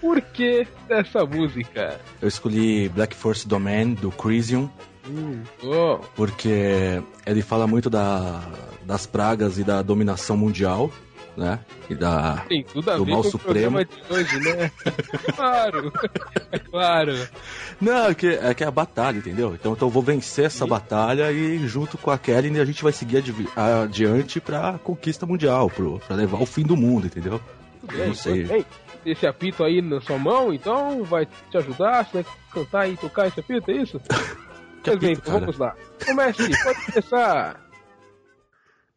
por que dessa música? Eu escolhi Black Force Domain do Crisium. Hum, oh, porque ele fala muito da, das pragas e da dominação mundial, né? E da, tem tudo a do ver mal com supremo. o de hoje, né? claro, é claro. Não, é que, é que é a batalha, entendeu? Então, então eu vou vencer essa batalha e junto com a Kelly a gente vai seguir adivi- adiante pra conquista mundial, pro, pra levar o fim do mundo, entendeu? Eu não sei. Ei, esse apito aí na sua mão, então vai te ajudar, você vai cantar e tocar esse apito, é isso? Pois bem, vamos lá. Comece, pode começar.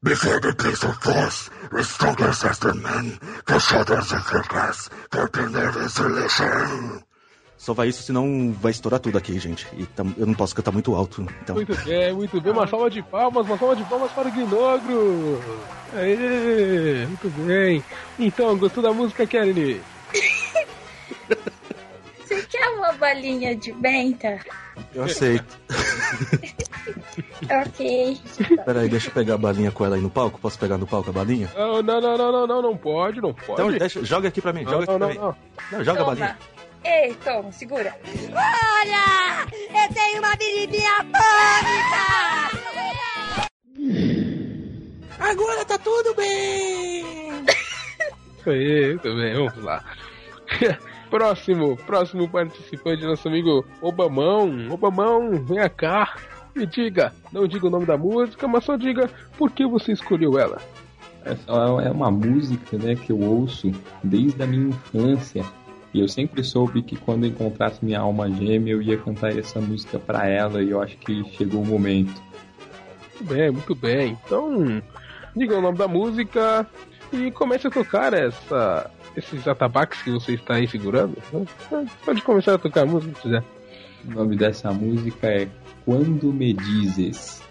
Before the days of force, the strongest as the men, the shadows of the glass, keeping their isolation. Só vai isso, senão vai estourar tudo aqui, gente. E tam- eu não posso cantar muito alto. Então, Muito bem, muito bem. Uma salva de palmas, uma salva de palmas para o Gnogro. Aê, muito bem. Então, gostou da música, Kelly? Você quer uma balinha de menta? eu aceito. Ok. Peraí, deixa eu pegar a balinha com ela aí no palco. Posso pegar no palco a balinha? Não, não, não, não, não, não, não pode, não pode. Então deixa, joga aqui pra mim, Não, joga aqui não, pra não, mim. não. Não, joga a Toma. balinha. Ei, toma, segura. Olha! Eu tenho uma biribinha Agora tá tudo bem! Isso aí, muito bem, vamos lá. próximo, próximo participante, nosso amigo Obamão. Obamão, venha cá. Me diga, não diga o nome da música, mas só diga por que você escolheu ela. Essa é uma música né, que eu ouço desde a minha infância. E eu sempre soube que quando encontrasse minha alma gêmea, eu ia cantar essa música pra ela. E eu acho que chegou o momento. Muito bem, muito bem. Então, diga o nome da música e comece a tocar essa, esses atabaques que você está aí segurando. Pode começar a tocar a música se quiser. O nome dessa música é Quando Me Dizes.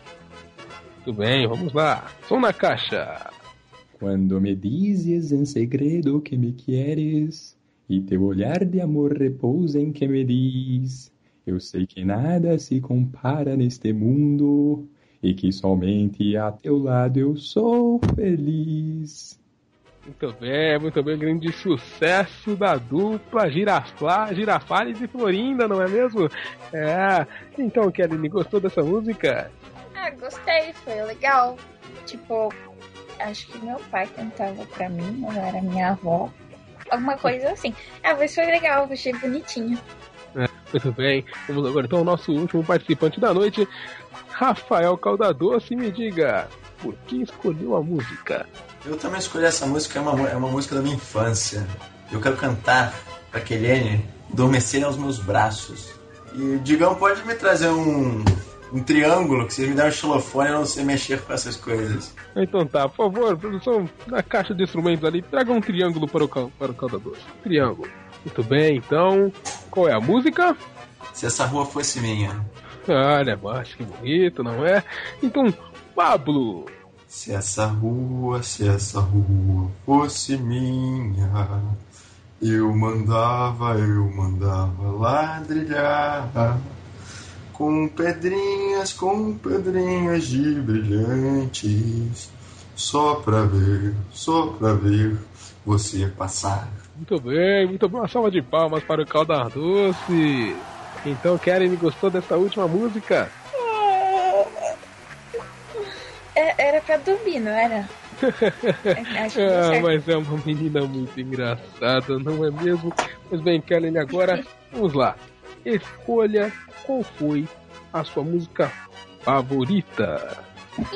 Muito bem, vamos lá. Som na caixa. Quando me dizes em segredo que me queres e teu olhar de amor repousa em que me diz, eu sei que nada se compara neste mundo e que somente a teu lado eu sou feliz. Muito bem, muito bem. Grande sucesso da dupla Girafla, Girafales e Florinda, não é mesmo? É. Então, Kelly, gostou dessa música? Ah, gostei, foi legal. Tipo, acho que meu pai cantava pra mim, não era minha avó. Alguma coisa assim. Ah, mas foi legal, achei bonitinho. É, muito bem. Vamos agora então ao nosso último participante da noite, Rafael Caldadoce. Me diga, por que escolheu a música? Eu também escolhi essa música, é uma, é uma música da minha infância. Eu quero cantar pra Kelene adormecer aos meus braços. E o Digão pode me trazer um, um triângulo, que vocês me der um xilofone, eu não sei mexer com essas coisas. Então tá, por favor, produção, na caixa de instrumentos ali, traga um triângulo para o, para o Caldadoce. Triângulo. Muito bem, então, qual é a música? Se essa rua fosse minha. Olha, mas que bonito, não é? Então, Pablo. Se essa rua, se essa rua fosse minha, eu mandava, eu mandava ladrilhar com pedrinhas, com pedrinhas de brilhantes, só pra ver, só pra ver você passar. Muito bem, muito bem. Uma salva de palmas para o Caldadoce. Então, Karen, gostou dessa última música? Pra dormir, não era? Ah, mas é uma menina muito engraçada, não é mesmo? Pois bem, Kellen, agora vamos lá. Escolha qual foi a sua música favorita.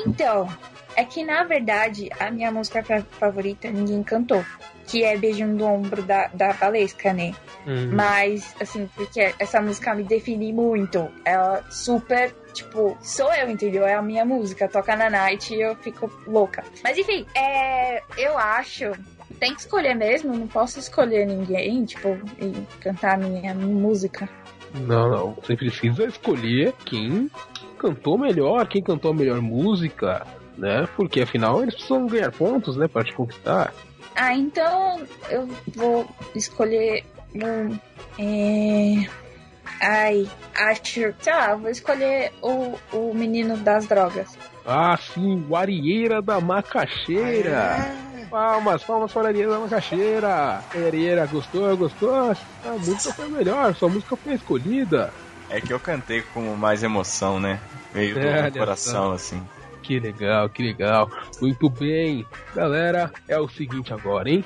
Então, é que na verdade a minha música fa- favorita ninguém cantou. Que é Beijinho do Ombro da, da Valesca, né? Hum. Mas, assim, porque essa música me define muito. Ela super, tipo, sou eu, entendeu? É a minha música. Toca na night e eu fico louca. Mas enfim, é, eu acho. Tem que escolher mesmo, não posso escolher ninguém, tipo, e cantar a minha música. Não, não. Você precisa escolher quem cantou melhor, quem cantou a melhor música, né? Porque afinal eles precisam ganhar pontos, né? Pra te conquistar. Ah, então eu vou escolher um. É... Ai, acho. Sei lá, vou escolher o, o menino das drogas. Ah, sim, o Arieira da Macaxeira. Palmas, palmas para a Arieira da Macaxeira. Arieira, gostou, gostou? A música foi melhor, sua música foi escolhida. É que eu cantei com mais emoção, né? Veio do É, meu olha coração, só. assim. Que legal, que legal. Muito bem. Galera, é o seguinte agora, hein?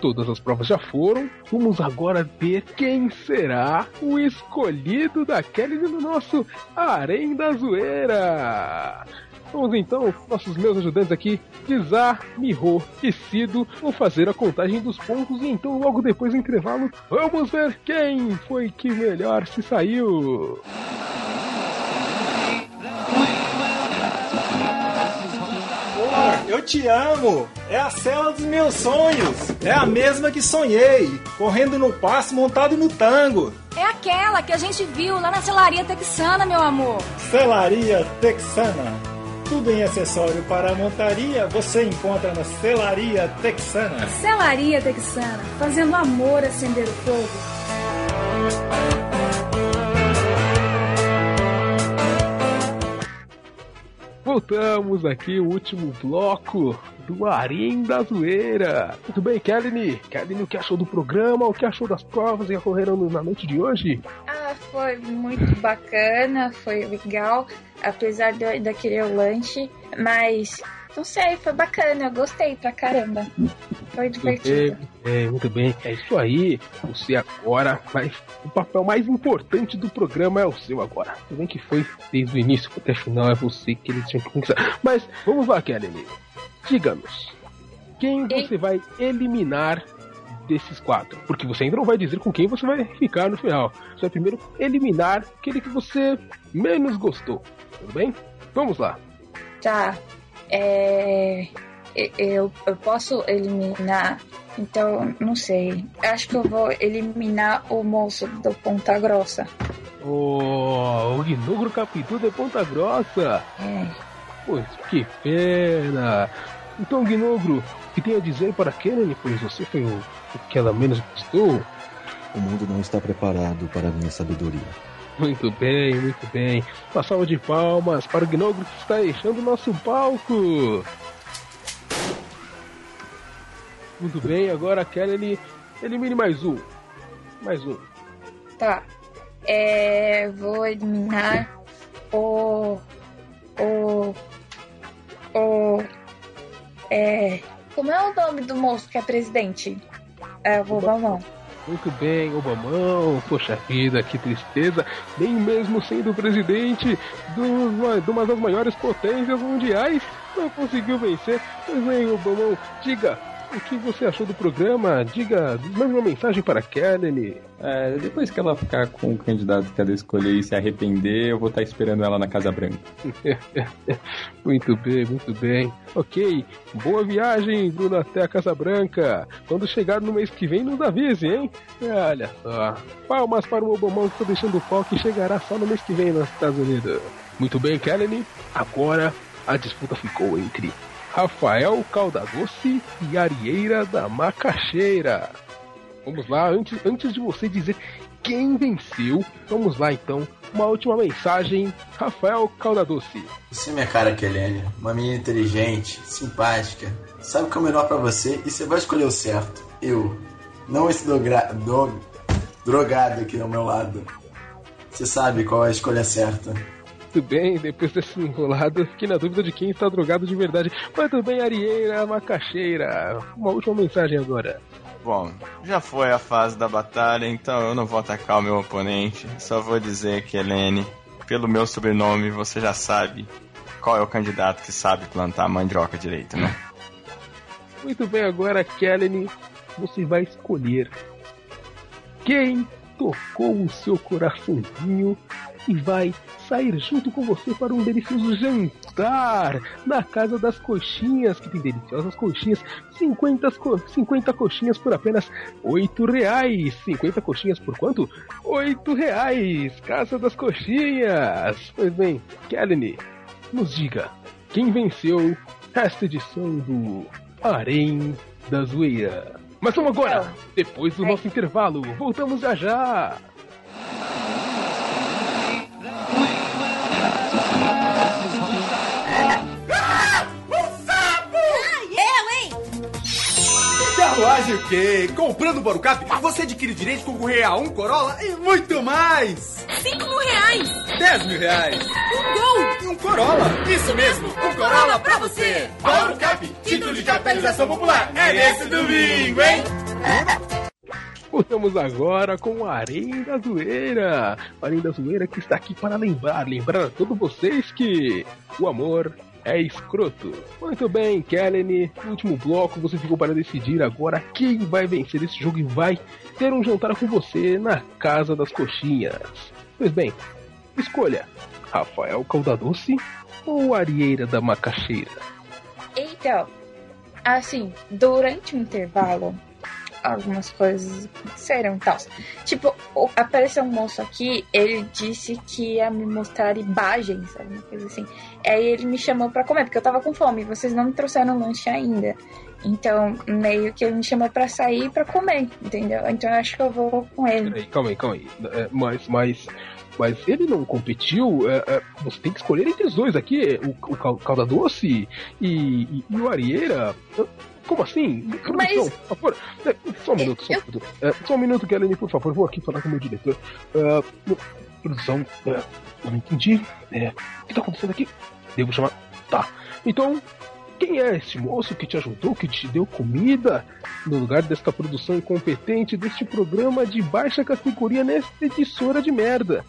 Todas as provas já foram. Vamos agora ver quem será o escolhido da Kelly no nosso Arém da Zoeira. Vamos então, nossos meus ajudantes aqui, Dizar, Miho e Cido, vão fazer a contagem dos pontos e então logo depois do intervalo, vamos ver quem foi que melhor se saiu. Eu te amo! É a cela dos meus sonhos! É a mesma que sonhei! Correndo no passo montado no tango! É aquela que a gente viu lá na celaria texana, meu amor. Celaria Texana. Tudo em acessório para a montaria você encontra na Celaria Texana. Celaria texana, fazendo amor acender o fogo. Voltamos aqui, o último bloco do Arém da Zoeira. Muito bem, Kelly. Kelly, o que achou do programa? O que achou das provas que ocorreram na noite de hoje? Ah, foi muito bacana, foi legal, apesar de o lanche, mas não sei, foi bacana, eu gostei pra caramba. Foi divertido. bem, muito bem. É isso aí. Você agora vai. O papel mais importante do programa é o seu agora. Tudo bem que foi desde o início até o final, é você que ele tinha que conquistar. Mas vamos lá, Kelly. Diga-nos. Quem você vai eliminar desses quatro? Porque você ainda não vai dizer com quem você vai ficar no final. Você vai primeiro eliminar aquele que você menos gostou. Tudo bem? Vamos lá. Tá. É. e- Eu, eu posso eliminar. Então, não sei. Acho que eu vou eliminar o moço do Ponta Grossa. Oh, o Gnogro Capitu de Ponta Grossa. É. Pois que pena. Então, Gnogro, o que tem a dizer para Kennedy? Pois você foi o, o que ela menos gostou. O mundo não está preparado para a minha sabedoria. Muito bem, muito bem. Uma salva de palmas para o Gnogro que está deixando o nosso palco. Muito bem, agora a Kelly elimine mais um. Mais um. Tá. É. Vou eliminar o. O. O. É. Como é o nome do moço que é presidente? É o Obama. Muito bem, Obamão, poxa vida, que tristeza, nem mesmo sendo presidente de uma das maiores potências mundiais, não conseguiu vencer. Pois bem, Obamão, diga, o que você achou do programa? Diga, mande uma mensagem para a Kelly. É, depois que ela ficar com o candidato que ela escolher e se arrepender, eu vou estar esperando ela na Casa Branca. muito bem, muito bem. Ok, boa viagem, Bruno, até a Casa Branca. Quando chegar no mês que vem, nos avise, hein? Olha só. Palmas para o Obamão que está deixando o palco e chegará só no mês que vem nos Estados Unidos. Muito bem, Kelly. Agora a disputa ficou entre Rafael Caldadoce e Arieira da Macaxeira. Vamos lá, antes, antes de você dizer quem venceu, vamos lá então. Uma última mensagem, Rafael Caldadoce. Você minha cara, Kelene. Uma menina inteligente, simpática. Sabe o que é o melhor pra você e você vai escolher o certo. Eu. Não esse dogra... do... drogado aqui ao meu lado. Você sabe qual é a escolha certa. Muito bem, depois desse enrolado, fiquei na dúvida de quem está drogado de verdade. Mas tudo bem, Arieira Macaxeira. Uma última mensagem agora. Bom, já foi a fase da batalha, então eu não vou atacar o meu oponente. Só vou dizer que, Helene, pelo meu sobrenome, você já sabe qual é o candidato que sabe plantar mandioca direito, né? Muito bem, agora, Kelly, você vai escolher quem tocou o seu coraçãozinho e vai sair junto com você para um delicioso jantar na Casa das Coxinhas, que tem deliciosas coxinhas, 50, co 50 coxinhas por apenas 8 reais. 50 coxinhas por quanto? 8 reais. Casa das Coxinhas. Pois bem, Kelly, nos diga, quem venceu esta edição do Arém da Zoeira? Mas vamos agora, depois do nosso intervalo, voltamos já já. Fazer o quê? Comprando o Borucap, você adquire o direito de concorrer a um Corolla e muito mais! 5 mil reais! 10 mil reais! Um gol! E um Corolla! Isso mesmo, um Corolla pra você! Borucap, título de capitalização popular, é nesse domingo, hein? Voltamos agora com o Arém da Zoeira. O Arém da Zoeira que está aqui para lembrar, lembrar a todos vocês que o amor é escroto. Muito bem, Kellen, último bloco você ficou para decidir agora quem vai vencer esse jogo e vai ter um jantar com você na Casa das Coxinhas. Pois bem, escolha Rafael Caldadoce ou Arieira da Macaxeira? Então, assim, durante o intervalo, algumas coisas aconteceram e tal. Tipo, apareceu um moço aqui, ele disse que ia me mostrar imagens, sabe? Uma coisa assim. Aí ele me chamou pra comer, porque eu tava com fome, vocês não me trouxeram lanche ainda. Então, meio que ele me chamou pra sair pra comer, entendeu? Então eu acho que eu vou com ele. Peraí, calma aí, calma aí. É, mas, mas, mas ele não competiu. é, é, você tem que escolher entre os dois aqui: o, o Cal- Calda Doce e, e, e o Arieira. Como assim? Produção, por favor. É, Só um minuto, só um minuto. É, só um minuto, Kellen, por favor. Vou aqui falar com o meu diretor. É, produção, eu não entendi. O que tá acontecendo aqui? Devo chamar. Tá. Então, quem é esse moço que te ajudou, que te deu comida no lugar desta produção incompetente, deste programa de baixa categoria nesta emissora de merda?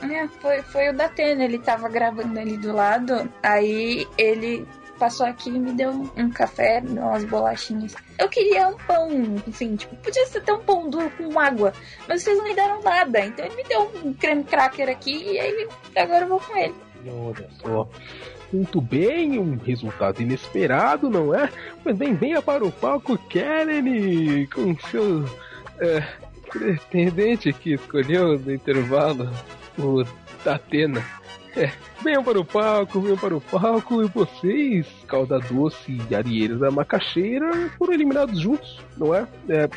É, foi, foi o da Tena, ele tava gravando ali do lado, aí ele passou aqui e me deu um, café, umas bolachinhas. Eu queria um pão, assim, tipo, podia ser até um pão duro com água, mas vocês não me deram nada, então ele me deu um creme cracker aqui e aí agora eu vou com ele. Olha só. Muito bem, um resultado inesperado, não é? Mas bem, venha para o palco, Kellen, com seu é, pretendente que escolheu no intervalo o Tatena. É, venham para o palco, venham para o palco e vocês, Calda Doce e Arieira da Macaxeira, foram eliminados juntos, não é? é?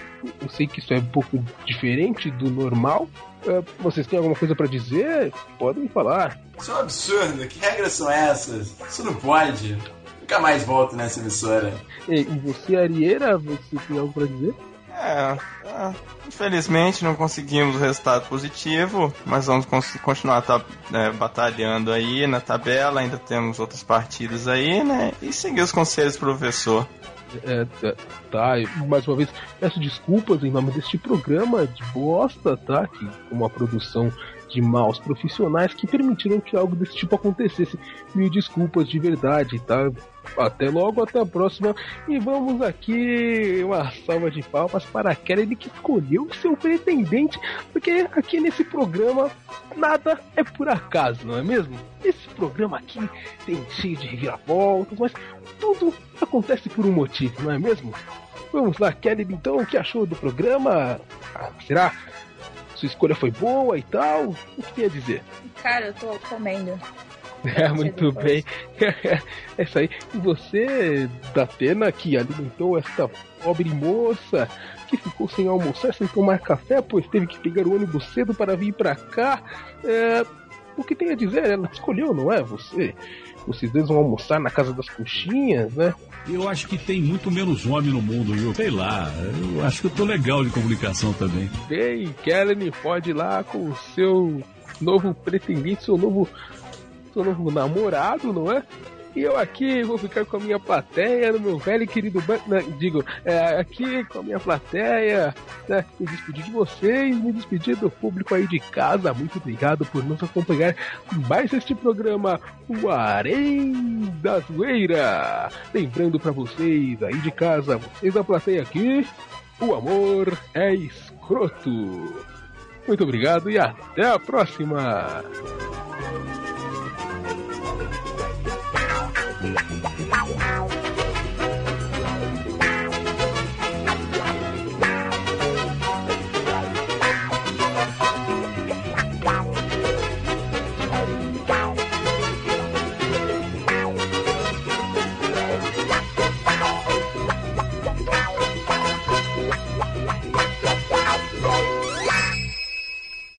Eu sei que isso é um pouco diferente do normal. É, vocês têm alguma coisa para dizer? Podem falar. Isso é um absurdo. Que regras são essas? Isso não pode. Nunca mais volto nessa emissora. E, e você, Arieira, você tem algo para dizer? É, é, infelizmente não conseguimos o resultado positivo, mas vamos continuar tá, é, batalhando aí na tabela, ainda temos outras partidas aí, né? E seguir os conselhos do professor. É, é, tá, mais uma vez, peço desculpas em nome deste programa de bosta, tá? Que uma produção de maus profissionais que permitiram que algo desse tipo acontecesse. Mil desculpas de verdade, tá? Até logo, até a próxima. E vamos aqui, uma salva de palmas para a Kelly que escolheu seu pretendente, porque aqui nesse programa nada é por acaso, não é mesmo? Esse programa aqui tem cheio de reviravoltas, mas tudo acontece por um motivo, não é mesmo? Vamos lá, Kelly, então, o que achou do programa? Ah, será? Sua escolha foi boa e tal? O que tem a dizer? Cara, eu tô comendo. É, muito bem. é isso aí. E você, da Atena, que alimentou esta pobre moça, que ficou sem almoçar, sem tomar café, pois teve que pegar o ônibus cedo para vir para cá. É, o que tem a dizer? Ela escolheu, não é? Você. Vocês dois vão almoçar na casa das coxinhas, né? Eu acho que tem muito menos homem no mundo, viu? Sei lá, eu acho que eu tô legal de comunicação também. Bem, Kellen pode ir lá com o seu novo pretendente, seu novo, seu novo namorado, não é? E eu aqui vou ficar com a minha plateia, no meu velho e querido banco. Digo, é, aqui com a minha plateia, né? Me despedir de vocês, me despedir do público aí de casa. Muito obrigado por nos acompanhar mais este programa, o Arém da Zoeira. Lembrando pra vocês aí de casa, vocês da plateia aqui, o amor é escroto. Muito obrigado e até a próxima! Yeah.